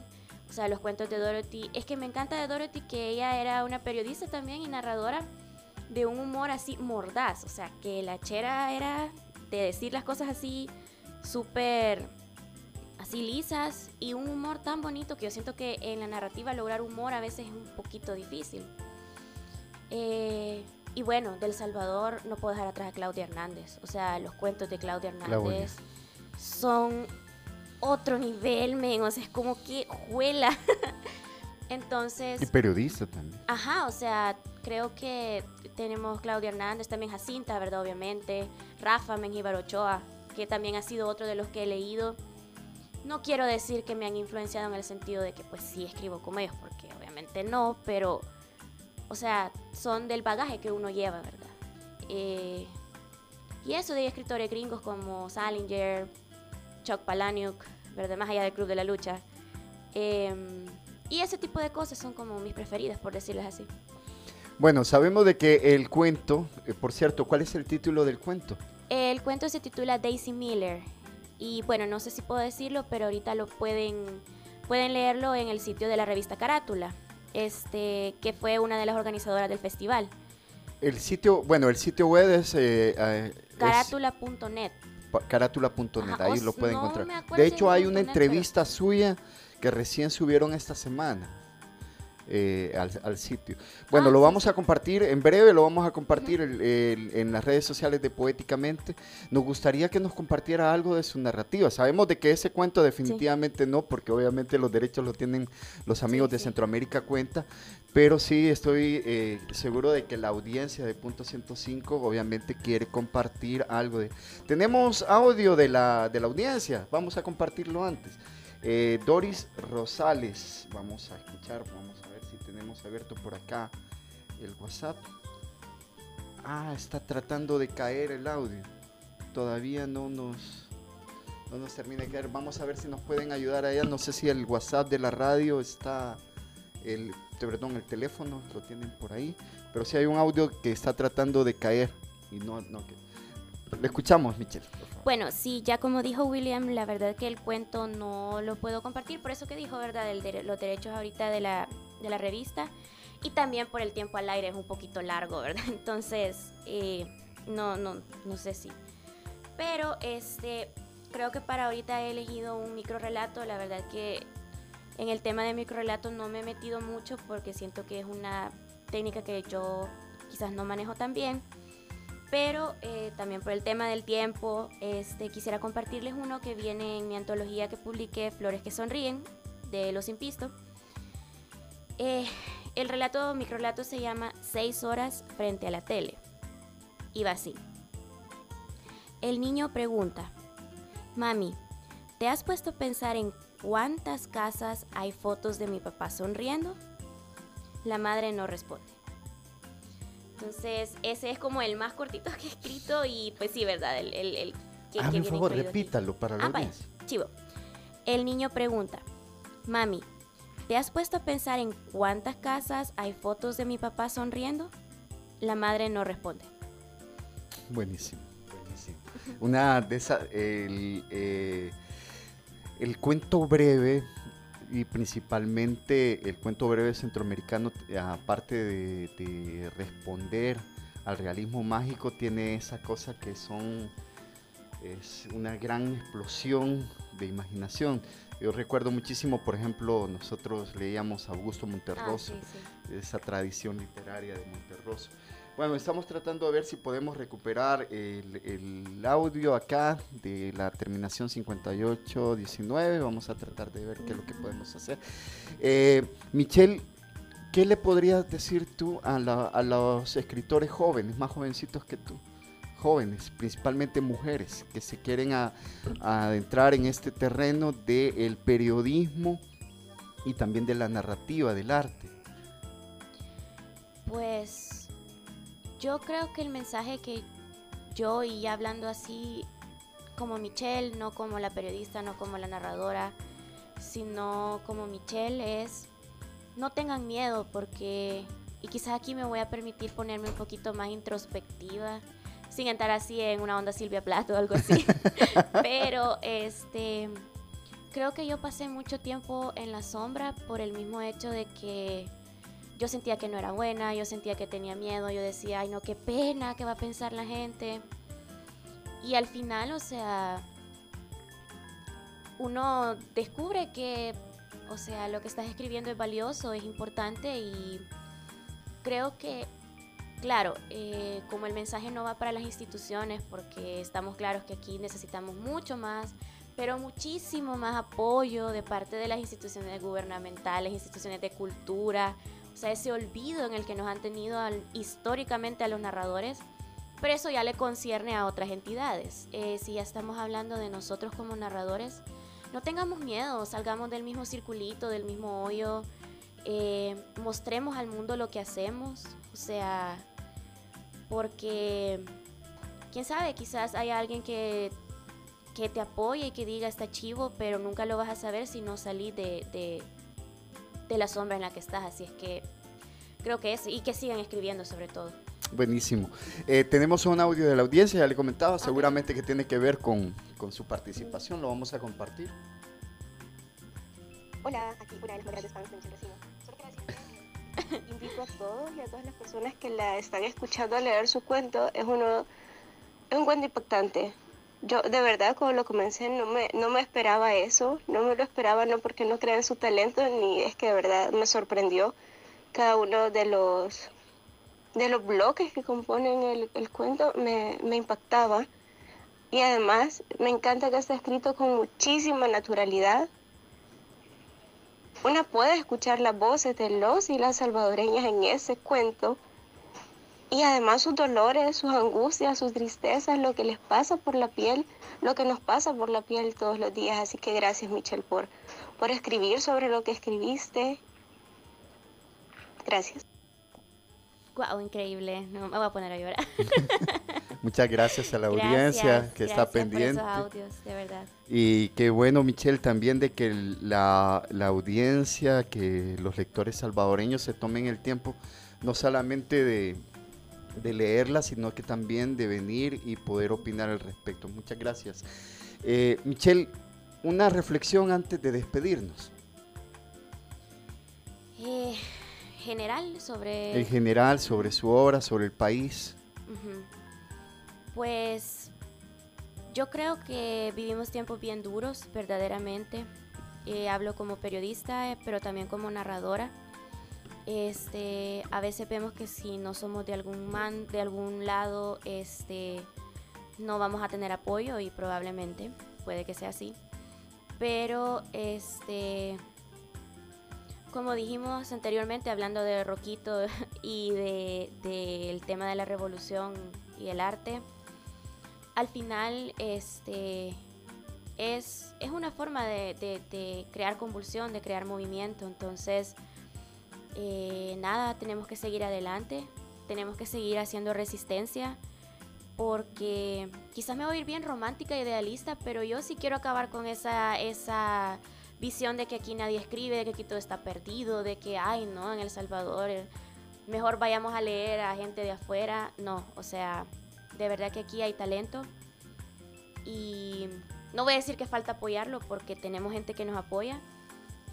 Speaker 7: O sea, los cuentos de Dorothy. Es que me encanta de Dorothy que ella era una periodista también y narradora de un humor así mordaz. O sea, que la chera era de decir las cosas así súper así lisas y un humor tan bonito que yo siento que en la narrativa lograr humor a veces es un poquito difícil. Eh, y bueno, del Salvador no puedo dejar atrás a Claudia Hernández. O sea, los cuentos de Claudia
Speaker 2: Claudia.
Speaker 7: Hernández son otro nivel, men. O sea, es como que juela. (laughs) Entonces,
Speaker 2: Y periodista también.
Speaker 7: Ajá, o sea, creo que tenemos Claudia Hernández, también Jacinta, ¿verdad? Obviamente. Rafa Mengíbar Ochoa, que también ha sido otro de los que he leído. No quiero decir que me han influenciado en el sentido de que pues sí escribo como ellos, porque obviamente no, pero, o sea, son del bagaje que uno lleva, ¿verdad? Eh, y eso de escritores gringos como Salinger, Chuck Palahniuk, ¿verdad? Más allá del Club de la Lucha. Em, y ese tipo de cosas son como mis preferidas, por decirles así.
Speaker 2: Bueno, sabemos de que el cuento, eh, por cierto, ¿cuál es el título del cuento?
Speaker 7: El cuento se titula Daisy Miller. Y bueno, no sé si puedo decirlo, pero ahorita lo pueden, pueden leerlo en el sitio de la revista Carátula, este, que fue una de las organizadoras del festival.
Speaker 2: El sitio, bueno, el sitio web es, eh, eh,
Speaker 7: Carátula.net.
Speaker 2: carátula.net, ahí lo pueden
Speaker 7: no
Speaker 2: encontrar. De hecho, hay una
Speaker 7: pero-
Speaker 2: entrevista suya que recién subieron esta semana. Eh, al, al sitio. Bueno,
Speaker 7: Ah,
Speaker 2: lo vamos a compartir en breve, lo vamos a compartir el- el- en las redes sociales de Poéticamente. Nos gustaría que nos compartiera algo de su narrativa. Sabemos de que ese cuento definitivamente no, porque obviamente los derechos lo tienen los amigos de
Speaker 7: sí.
Speaker 2: Centroamérica Cuenta, pero sí estoy eh, seguro de que la audiencia de Punto 105 obviamente quiere compartir algo de... Tenemos audio de la, de la audiencia, vamos a compartirlo antes. Eh, Doris Rosales, vamos a escuchar, vamos a tenemos abierto por acá el WhatsApp. Ah, está tratando de caer el audio. Todavía no nos, no nos termina de caer. Vamos a ver si nos pueden ayudar allá. No sé si el WhatsApp de la radio está, el, perdón, el teléfono lo tienen por ahí. Pero sí hay un audio que está tratando de caer. Y no, no, que... Le escuchamos, Michelle.
Speaker 7: Bueno, sí, ya como dijo William, la verdad que el cuento no lo puedo compartir, por eso que dijo, ¿verdad? El dere- los derechos ahorita de la, de la revista y también por el tiempo al aire es un poquito largo, ¿verdad? (laughs) Entonces, eh, no, no, no sé si. Pero este, creo que para ahorita he elegido un microrelato, la verdad que en el tema de microrelato no me he metido mucho porque siento que es una técnica que yo quizás no manejo tan bien pero eh, también por el tema del tiempo, este, quisiera compartirles uno que viene en mi antología que publiqué, Flores que Sonríen, de Los Impisto. Eh, el relato, microrelato se llama Seis horas frente a la tele. Y va así. El niño pregunta, Mami, ¿te has puesto a pensar en cuántas casas hay fotos de mi papá sonriendo? La madre no responde. Entonces, ese es como el más cortito que he escrito y pues sí, ¿verdad? El, el, el que,
Speaker 2: Ah,
Speaker 7: que
Speaker 2: favor,
Speaker 7: aquí.
Speaker 2: repítalo para la
Speaker 7: Ah, chivo. El niño pregunta, Mami, ¿te has puesto a pensar en cuántas casas hay fotos de mi papá sonriendo? La madre no responde.
Speaker 2: Buenísimo, buenísimo. Una de esas, el, eh, el cuento breve y principalmente el cuento breve centroamericano, eh, aparte de, de responder al realismo mágico, tiene esa cosa que son, es una gran explosión de imaginación. Yo recuerdo muchísimo, por ejemplo, nosotros leíamos a Augusto Monterroso
Speaker 7: Ah, sí, sí.
Speaker 2: esa tradición literaria de Monterroso. Bueno, estamos tratando de ver si podemos recuperar el, el audio acá de la terminación 5819. Vamos a tratar de ver qué es lo que podemos hacer. Eh, Michelle, ¿qué le podrías decir tú a, la- a los escritores jóvenes, más jovencitos que tú? Jóvenes, principalmente mujeres, que se quieren a- a adentrar en este terreno del periodismo y también de la narrativa, del arte.
Speaker 7: Pues yo creo que el mensaje que yo, y ya hablando así como Michelle, no como la periodista, no como la narradora, sino como Michelle, es no tengan miedo porque, y quizás aquí me voy a permitir ponerme un poquito más introspectiva, sin entrar así en una onda Silvia Plato o algo así, (laughs) pero este, creo que yo pasé mucho tiempo en la sombra por el mismo hecho de que yo sentía que no era buena, yo sentía que tenía miedo, yo decía, ay no, qué pena, qué va a pensar la gente. Y al final, o sea, uno descubre que, o sea, lo que estás escribiendo es valioso, es importante y creo que, claro, eh, como el mensaje no va para las instituciones, porque estamos claros que aquí necesitamos mucho más, pero muchísimo más apoyo de parte de las instituciones gubernamentales, instituciones de cultura, o sea, ese olvido en el que nos han tenido al- históricamente a los narradores, pero eso ya le concierne a otras entidades. Eh, si ya estamos hablando de nosotros como narradores, no tengamos miedo, salgamos del mismo circulito, del mismo hoyo, eh, mostremos al mundo lo que hacemos, o sea, porque, quién sabe, quizás hay alguien que, que te apoye y que diga está chivo, pero nunca lo vas a saber si no salís de, de, de la sombra en la que estás, así es que creo que es, y que sigan escribiendo sobre todo.
Speaker 2: Buenísimo. Eh, tenemos un audio de la audiencia, ya le comentaba, seguramente que tiene que ver con, con su participación, lo vamos a compartir.
Speaker 8: Hola, aquí una de las grandes fans de Michelle. (laughs) invito a todos y a todas las personas que la están escuchando a leer su cuento. Es uno, es un cuento impactante. Yo de verdad cuando lo comencé no me, no me esperaba eso, no me lo esperaba no porque no crea en su talento, ni es que de verdad me sorprendió. cada uno de los de los bloques que componen el, el cuento me, me impactaba. Y además me encanta que está escrito con muchísima naturalidad. Una puede escuchar las voces de los y las salvadoreñas en ese cuento. Y además sus dolores, sus angustias, sus tristezas, lo que les pasa por la piel, lo que nos pasa por la piel todos los días. Así que gracias Michelle por, por escribir sobre lo que escribiste. Gracias.
Speaker 7: Wow, increíble. No, me voy a poner a llorar. (laughs)
Speaker 2: Muchas gracias a la
Speaker 7: Gracias,
Speaker 2: audiencia que está
Speaker 7: por
Speaker 2: pendiente.
Speaker 7: esos audios, de verdad.
Speaker 2: Y qué bueno, Michelle, también de que la, la audiencia, que los lectores salvadoreños se tomen el tiempo no solamente de, de leerla, sino que también de venir y poder opinar al respecto. Muchas gracias. Eh, Michelle, una reflexión antes de despedirnos.
Speaker 7: Eh, general sobre...
Speaker 2: En general, sobre su obra, sobre el país.
Speaker 7: Pues yo creo que vivimos tiempos bien duros, verdaderamente. Eh, hablo como periodista, eh, pero también como narradora. Este, a veces vemos que si no somos de algún man, de algún lado, este, no vamos a tener apoyo y probablemente puede que sea así. Pero este, como dijimos anteriormente, hablando de Roquito (laughs) y de- del tema de la revolución y el arte, al final este, es, es una forma de, crear convulsión, de crear movimiento. Entonces, eh, nada, tenemos que seguir adelante, tenemos que seguir haciendo resistencia, porque quizás me voy a ir bien romántica, idealista, pero yo sí quiero acabar con esa, esa visión de que aquí nadie escribe, de que aquí todo está perdido, de que, ay, no, en El Salvador, eh, mejor vayamos a leer a gente de afuera. No, o sea, de verdad que aquí hay talento y no voy a decir que falta apoyarlo porque tenemos gente que nos apoya,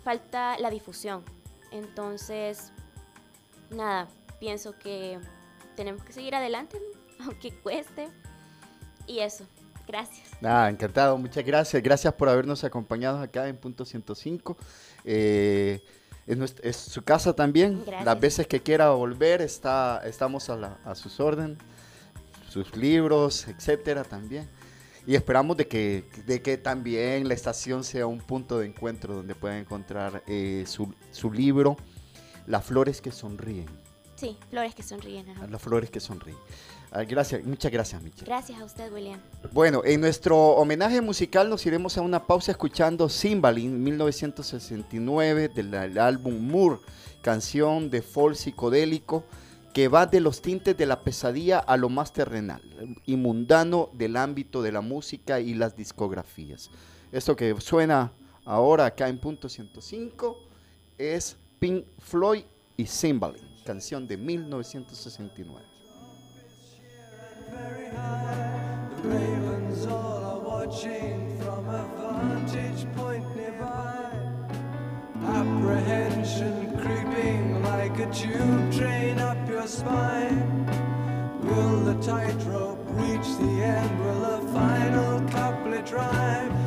Speaker 7: falta la difusión. Entonces, nada, pienso que tenemos que seguir adelante, (laughs) aunque cueste. Y eso, gracias.
Speaker 2: Nada, encantado, muchas gracias. Gracias por habernos acompañado acá en Punto 105. Eh, es, nuestra- es su casa también.
Speaker 7: Gracias.
Speaker 2: Las veces que quiera volver, está, estamos a, la- a sus órdenes, sus libros, etcétera también. Y esperamos de que, de que también la estación sea un punto de encuentro donde pueda encontrar eh, su, su libro, Las flores que sonríen.
Speaker 7: Sí, flores que sonríen. ajá.
Speaker 2: Las flores que sonríen. Ah, gracias, muchas gracias, Michelle.
Speaker 7: Gracias a usted, William.
Speaker 2: Bueno, en nuestro homenaje musical nos iremos a una pausa escuchando Cymbalin 1969 del, del álbum Moore, canción de folk psicodélico que va de los tintes de la pesadilla a lo más terrenal y mundano del ámbito de la música y las discografías. Esto que suena ahora acá en punto 105 es Pink Floyd y Cymbalin, canción de 1969.
Speaker 9: very high. The ravens all are watching from a vantage point nearby. Apprehension creeping like a spine. Will the tightrope reach the end? Will a final couplet rhyme?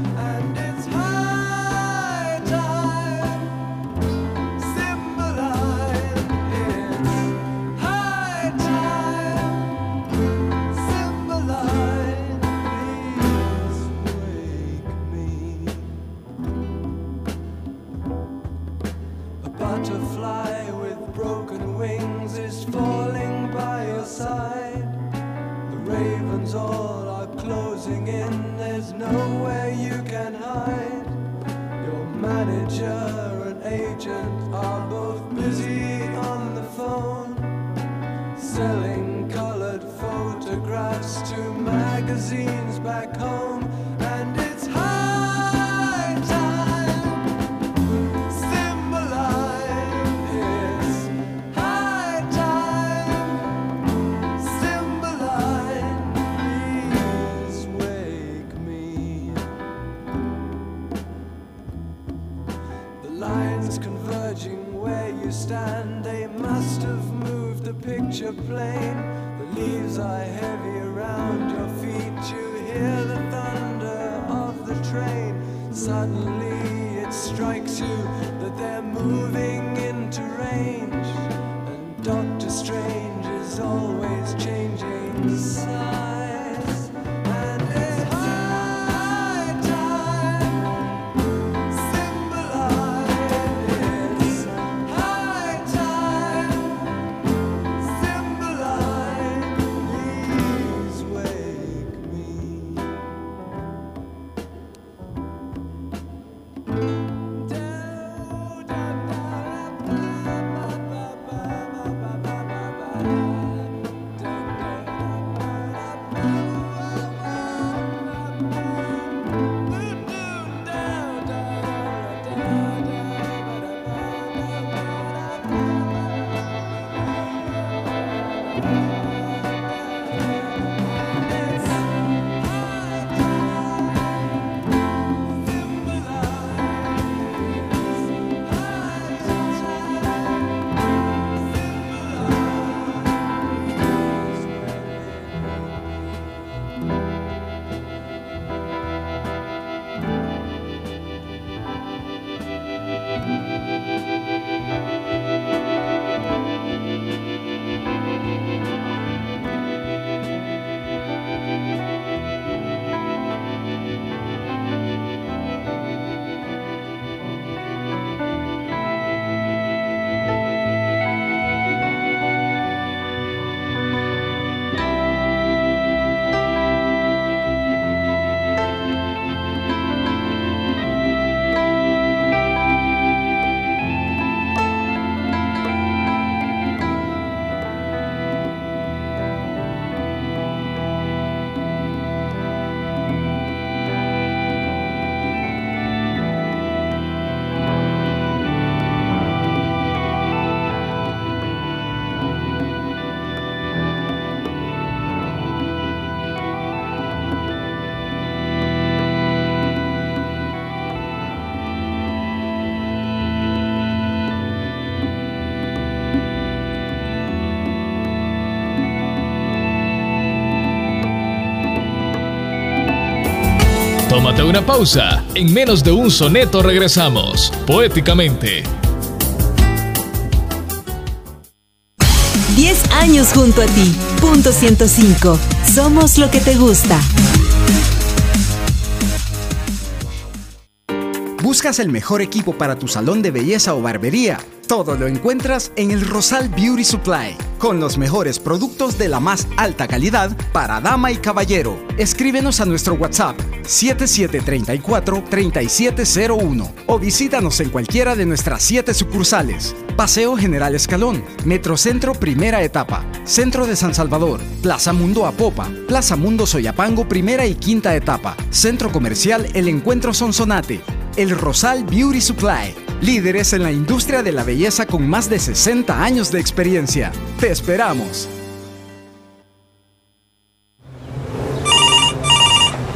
Speaker 1: Tómate una pausa. En menos de un soneto regresamos. Poéticamente.
Speaker 3: 10 años junto a ti. Punto 105. Somos lo que te gusta.
Speaker 5: ¿Buscas el mejor equipo para tu salón de belleza o barbería? Todo lo encuentras en el Rosal Beauty Supply, con los mejores productos de la más alta calidad para dama y caballero. Escríbenos a nuestro WhatsApp 7734-3701 o visítanos en cualquiera de nuestras 7 sucursales. Paseo General Escalón, Metrocentro Primera Etapa, Centro de San Salvador, Plaza Mundo Apopa, Plaza Mundo Soyapango Primera y Quinta Etapa, Centro Comercial El Encuentro Sonsonate, El Rosal Beauty Supply. Líderes en la industria de la belleza con más de 60 años de experiencia. Te esperamos.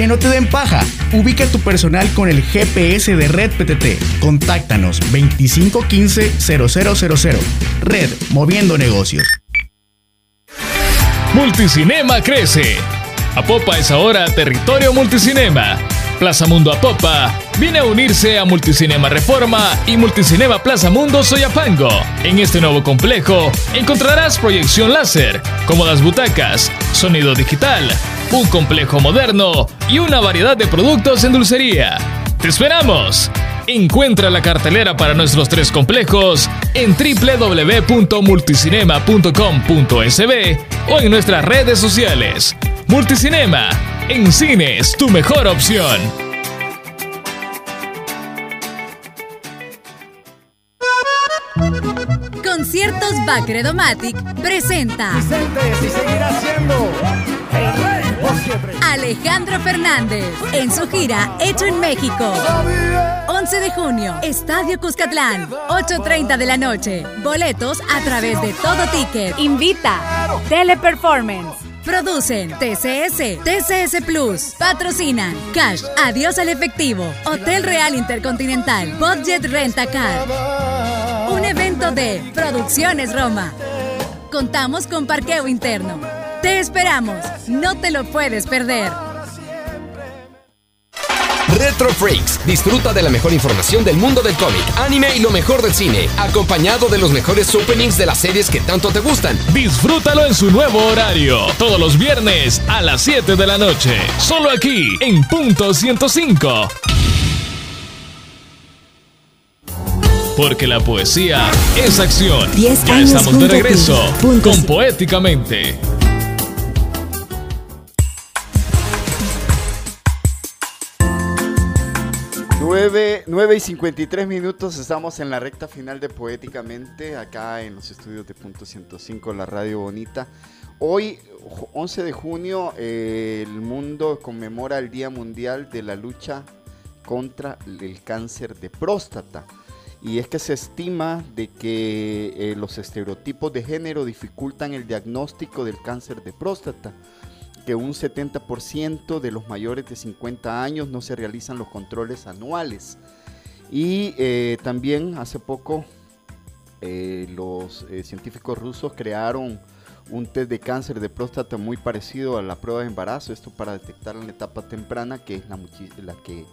Speaker 10: Que no te den paja. Ubica tu personal con el GPS de Red PTT. Contáctanos 2515-0000. Red, moviendo negocios.
Speaker 1: Multicinema crece. Apopa es ahora territorio multicinema. Plaza Mundo Apopa viene a unirse a Multicinema Reforma y Multicinema Plaza Mundo Soyapango. En este nuevo complejo encontrarás proyección láser, cómodas butacas, sonido digital, un complejo moderno y una variedad de productos en dulcería. ¡Te esperamos! Encuentra la cartelera para nuestros tres complejos en www.multicinema.com.sb o en nuestras redes sociales. Multicinema, en cines, tu mejor opción.
Speaker 11: Conciertos Bacredomatic presenta.
Speaker 9: Vicente, si seguirá siendo el rey por siempre.
Speaker 11: Alejandro Fernández en su gira Hecho en México. 11 de junio, Estadio Cuscatlán, 8.30 de la noche. Boletos a través de todo ticket. Invita Teleperformance. Producen TCS, TCS Plus, patrocinan Cash, Adiós al Efectivo, Hotel Real Intercontinental, Budget Renta Car. Un evento de Producciones Roma. Contamos con parqueo interno. Te esperamos, no te lo puedes perder.
Speaker 12: Retro Freaks. Disfruta de la mejor información del mundo del cómic, anime y lo mejor del cine, acompañado de los mejores openings de las series que tanto te gustan.
Speaker 1: Disfrútalo en su nuevo horario, todos los viernes a las 7 de la noche, solo aquí en Punto 105. Porque la poesía es acción.
Speaker 3: 10
Speaker 1: ya estamos de
Speaker 3: ti.
Speaker 1: regreso con Poéticamente.
Speaker 2: 9, 9 y 53 minutos, estamos en la recta final de Poéticamente, acá en los estudios de Punto 105, la radio bonita. Hoy, ju- 11 de junio, eh, el mundo conmemora el Día Mundial de la Lucha contra el Cáncer de Próstata. Y es que se estima de que eh, los estereotipos de género dificultan el diagnóstico del cáncer de próstata que un 70% de los mayores de 50 años no se realizan los controles anuales. Y eh, también hace poco eh, los eh, científicos rusos crearon un test de cáncer de próstata muy parecido a la prueba de embarazo, esto para detectar en la etapa temprana, que es la, que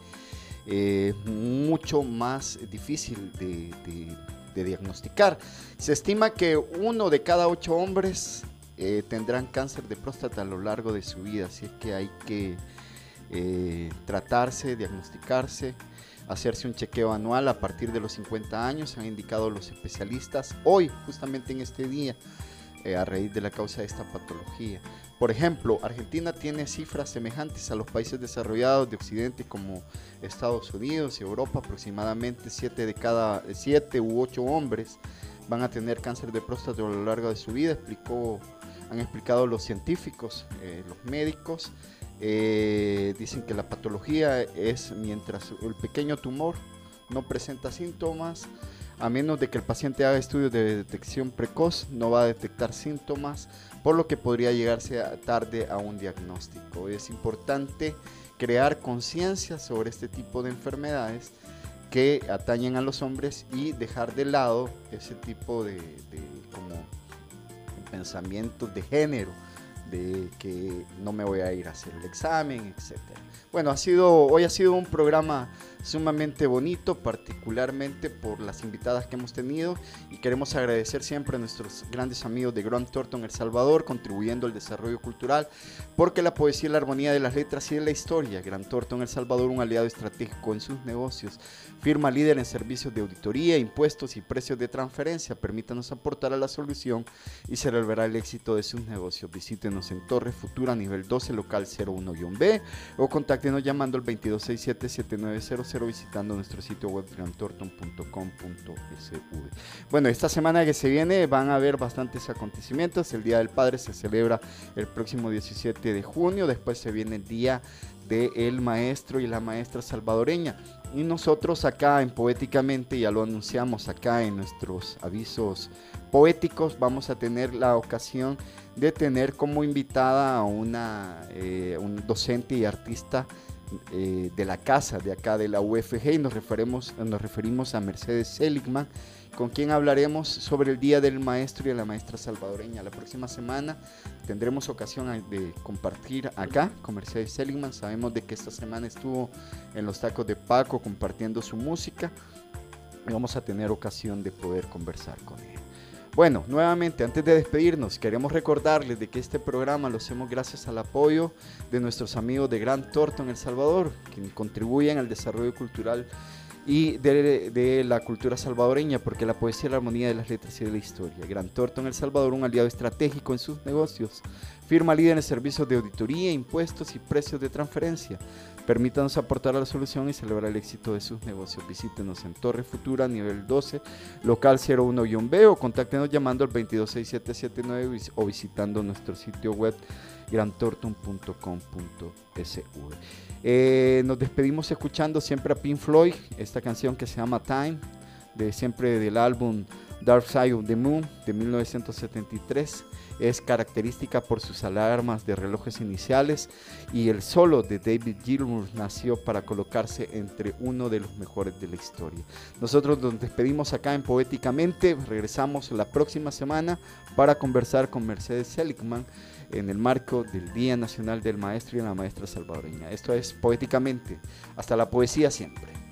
Speaker 2: eh, mucho más difícil de- de diagnosticar. Se estima que uno de cada ocho hombres eh, tendrán cáncer de próstata a lo largo de su vida, así es que hay que eh, tratarse, diagnosticarse, hacerse un chequeo anual a partir de los 50 años, han indicado los especialistas hoy, justamente en este día, eh, a raíz de la causa de esta patología. Por ejemplo, Argentina tiene cifras semejantes a los países desarrollados de Occidente como Estados Unidos y Europa, aproximadamente 7 de cada 7 u 8 hombres van a tener cáncer de próstata a lo largo de su vida, explicó, han explicado los científicos, eh, los médicos. Eh, dicen que la patología es mientras el pequeño tumor no presenta síntomas, a menos de que el paciente haga estudios de detección precoz, no va a detectar síntomas, por lo que podría llegarse a- tarde a un diagnóstico. Es importante crear conciencia sobre este tipo de enfermedades que atañen a los hombres y dejar de lado ese tipo de, de como pensamientos de género, de que no me voy a ir a hacer el examen, etcétera. Bueno, ha sido, hoy ha sido un programa sumamente bonito, particularmente por las invitadas que hemos tenido y queremos agradecer siempre a nuestros grandes amigos de Grand Thornton El Salvador, contribuyendo al desarrollo cultural, porque la poesía y la armonía de las letras y de la historia, Grand Thornton El Salvador, un aliado estratégico en sus negocios, firma líder en servicios de auditoría, impuestos y precios de transferencia, permítanos aportar a la solución y celebrará el éxito de sus negocios. Visítenos en Torre Futura, nivel 12, local 01-B, o contáctenos llamando al 2267-7900 visitando nuestro sitio web grantorton.com.sv. Bueno, esta semana que se viene van a haber bastantes acontecimientos. El Día del Padre se celebra el próximo 17 de junio, después se viene el Día del Maestro y la Maestra Salvadoreña. Y nosotros acá en Poéticamente, ya lo anunciamos acá en nuestros avisos poéticos, vamos a tener la ocasión de tener como invitada a una eh, un docente y artista eh, de la casa de acá de la UFG y nos nos referimos a Mercedes Seligman, con quien hablaremos sobre el Día del Maestro y de la Maestra Salvadoreña. La próxima semana tendremos ocasión de compartir acá con Mercedes Seligman. Sabemos de que esta semana estuvo en los tacos de Paco compartiendo su música y vamos a tener ocasión de poder conversar con ella. Bueno, nuevamente, antes de despedirnos, queremos recordarles de que este programa lo hacemos gracias al apoyo de nuestros amigos de Gran Thornton El Salvador, que contribuyen al desarrollo cultural y de, la cultura salvadoreña, porque la poesía es la armonía de las letras y de la historia. Gran Thornton El Salvador, un aliado estratégico en sus negocios, firma líder en servicios de auditoría, impuestos y precios de transferencia. Permítanos aportar a la solución y celebrar el éxito de sus negocios. Visítenos en Torre Futura, nivel 12, local 01-B o contáctenos llamando al 226779 vis- o visitando nuestro sitio web grantorton.com.sv. Eh, nos despedimos escuchando siempre a Pink Floyd, esta canción que se llama Time, de siempre del álbum Dark Side of the Moon de 1973. Es característica por sus alarmas de relojes iniciales y el solo de David Gilmour nació para colocarse entre uno de los mejores de la historia. Nosotros nos despedimos acá en Poéticamente, regresamos la próxima semana para conversar con Mercedes Seligman en el marco del Día Nacional del Maestro y la Maestra Salvadoreña. Esto es Poéticamente, hasta la poesía siempre.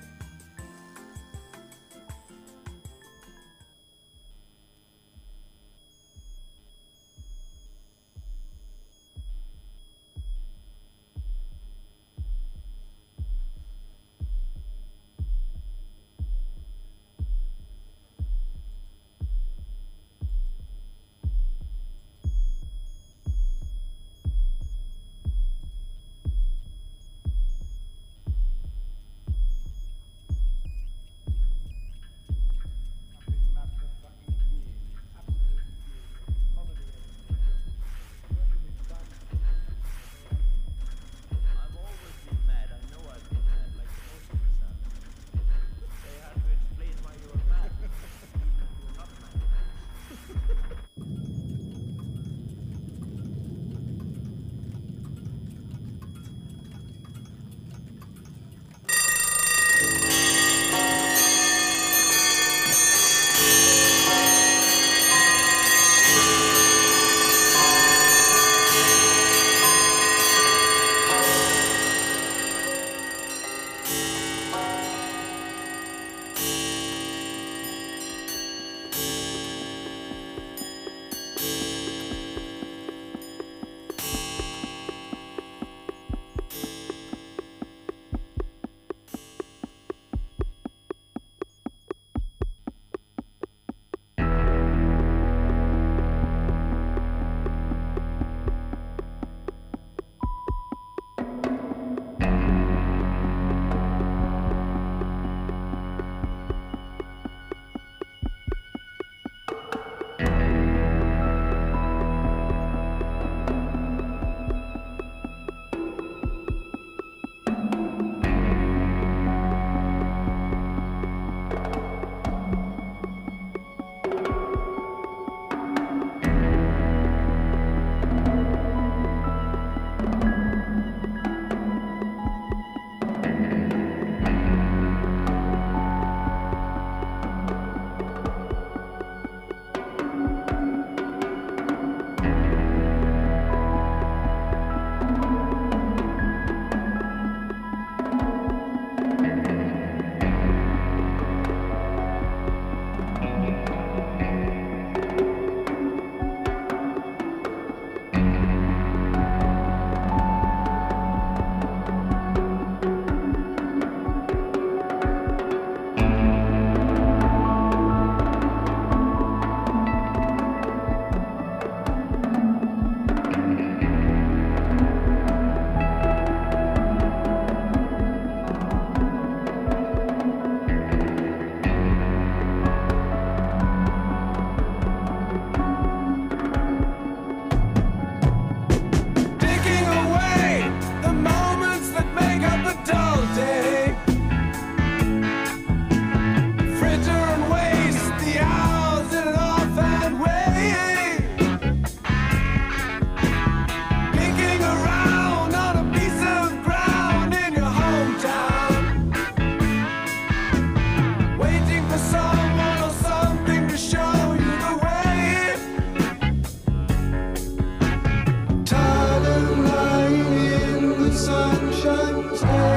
Speaker 1: change.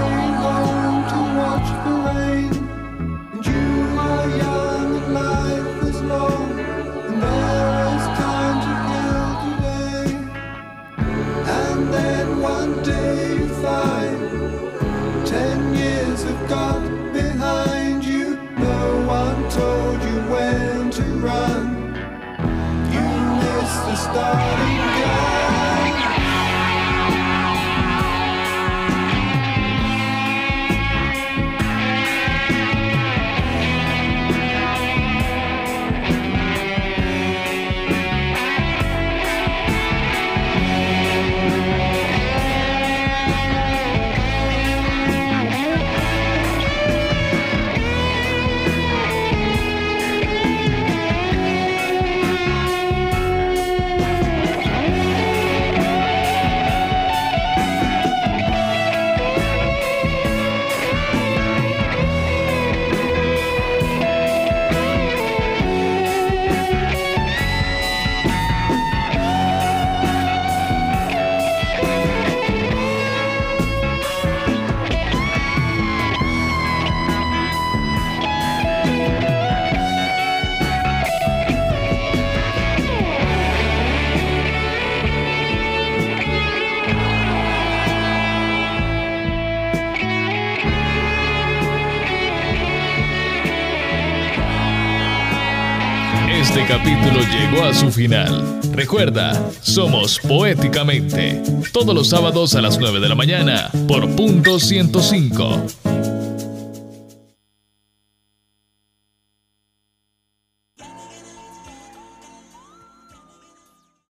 Speaker 1: Final. Recuerda, somos Poéticamente, todos los sábados a las 9 de la mañana por punto 105.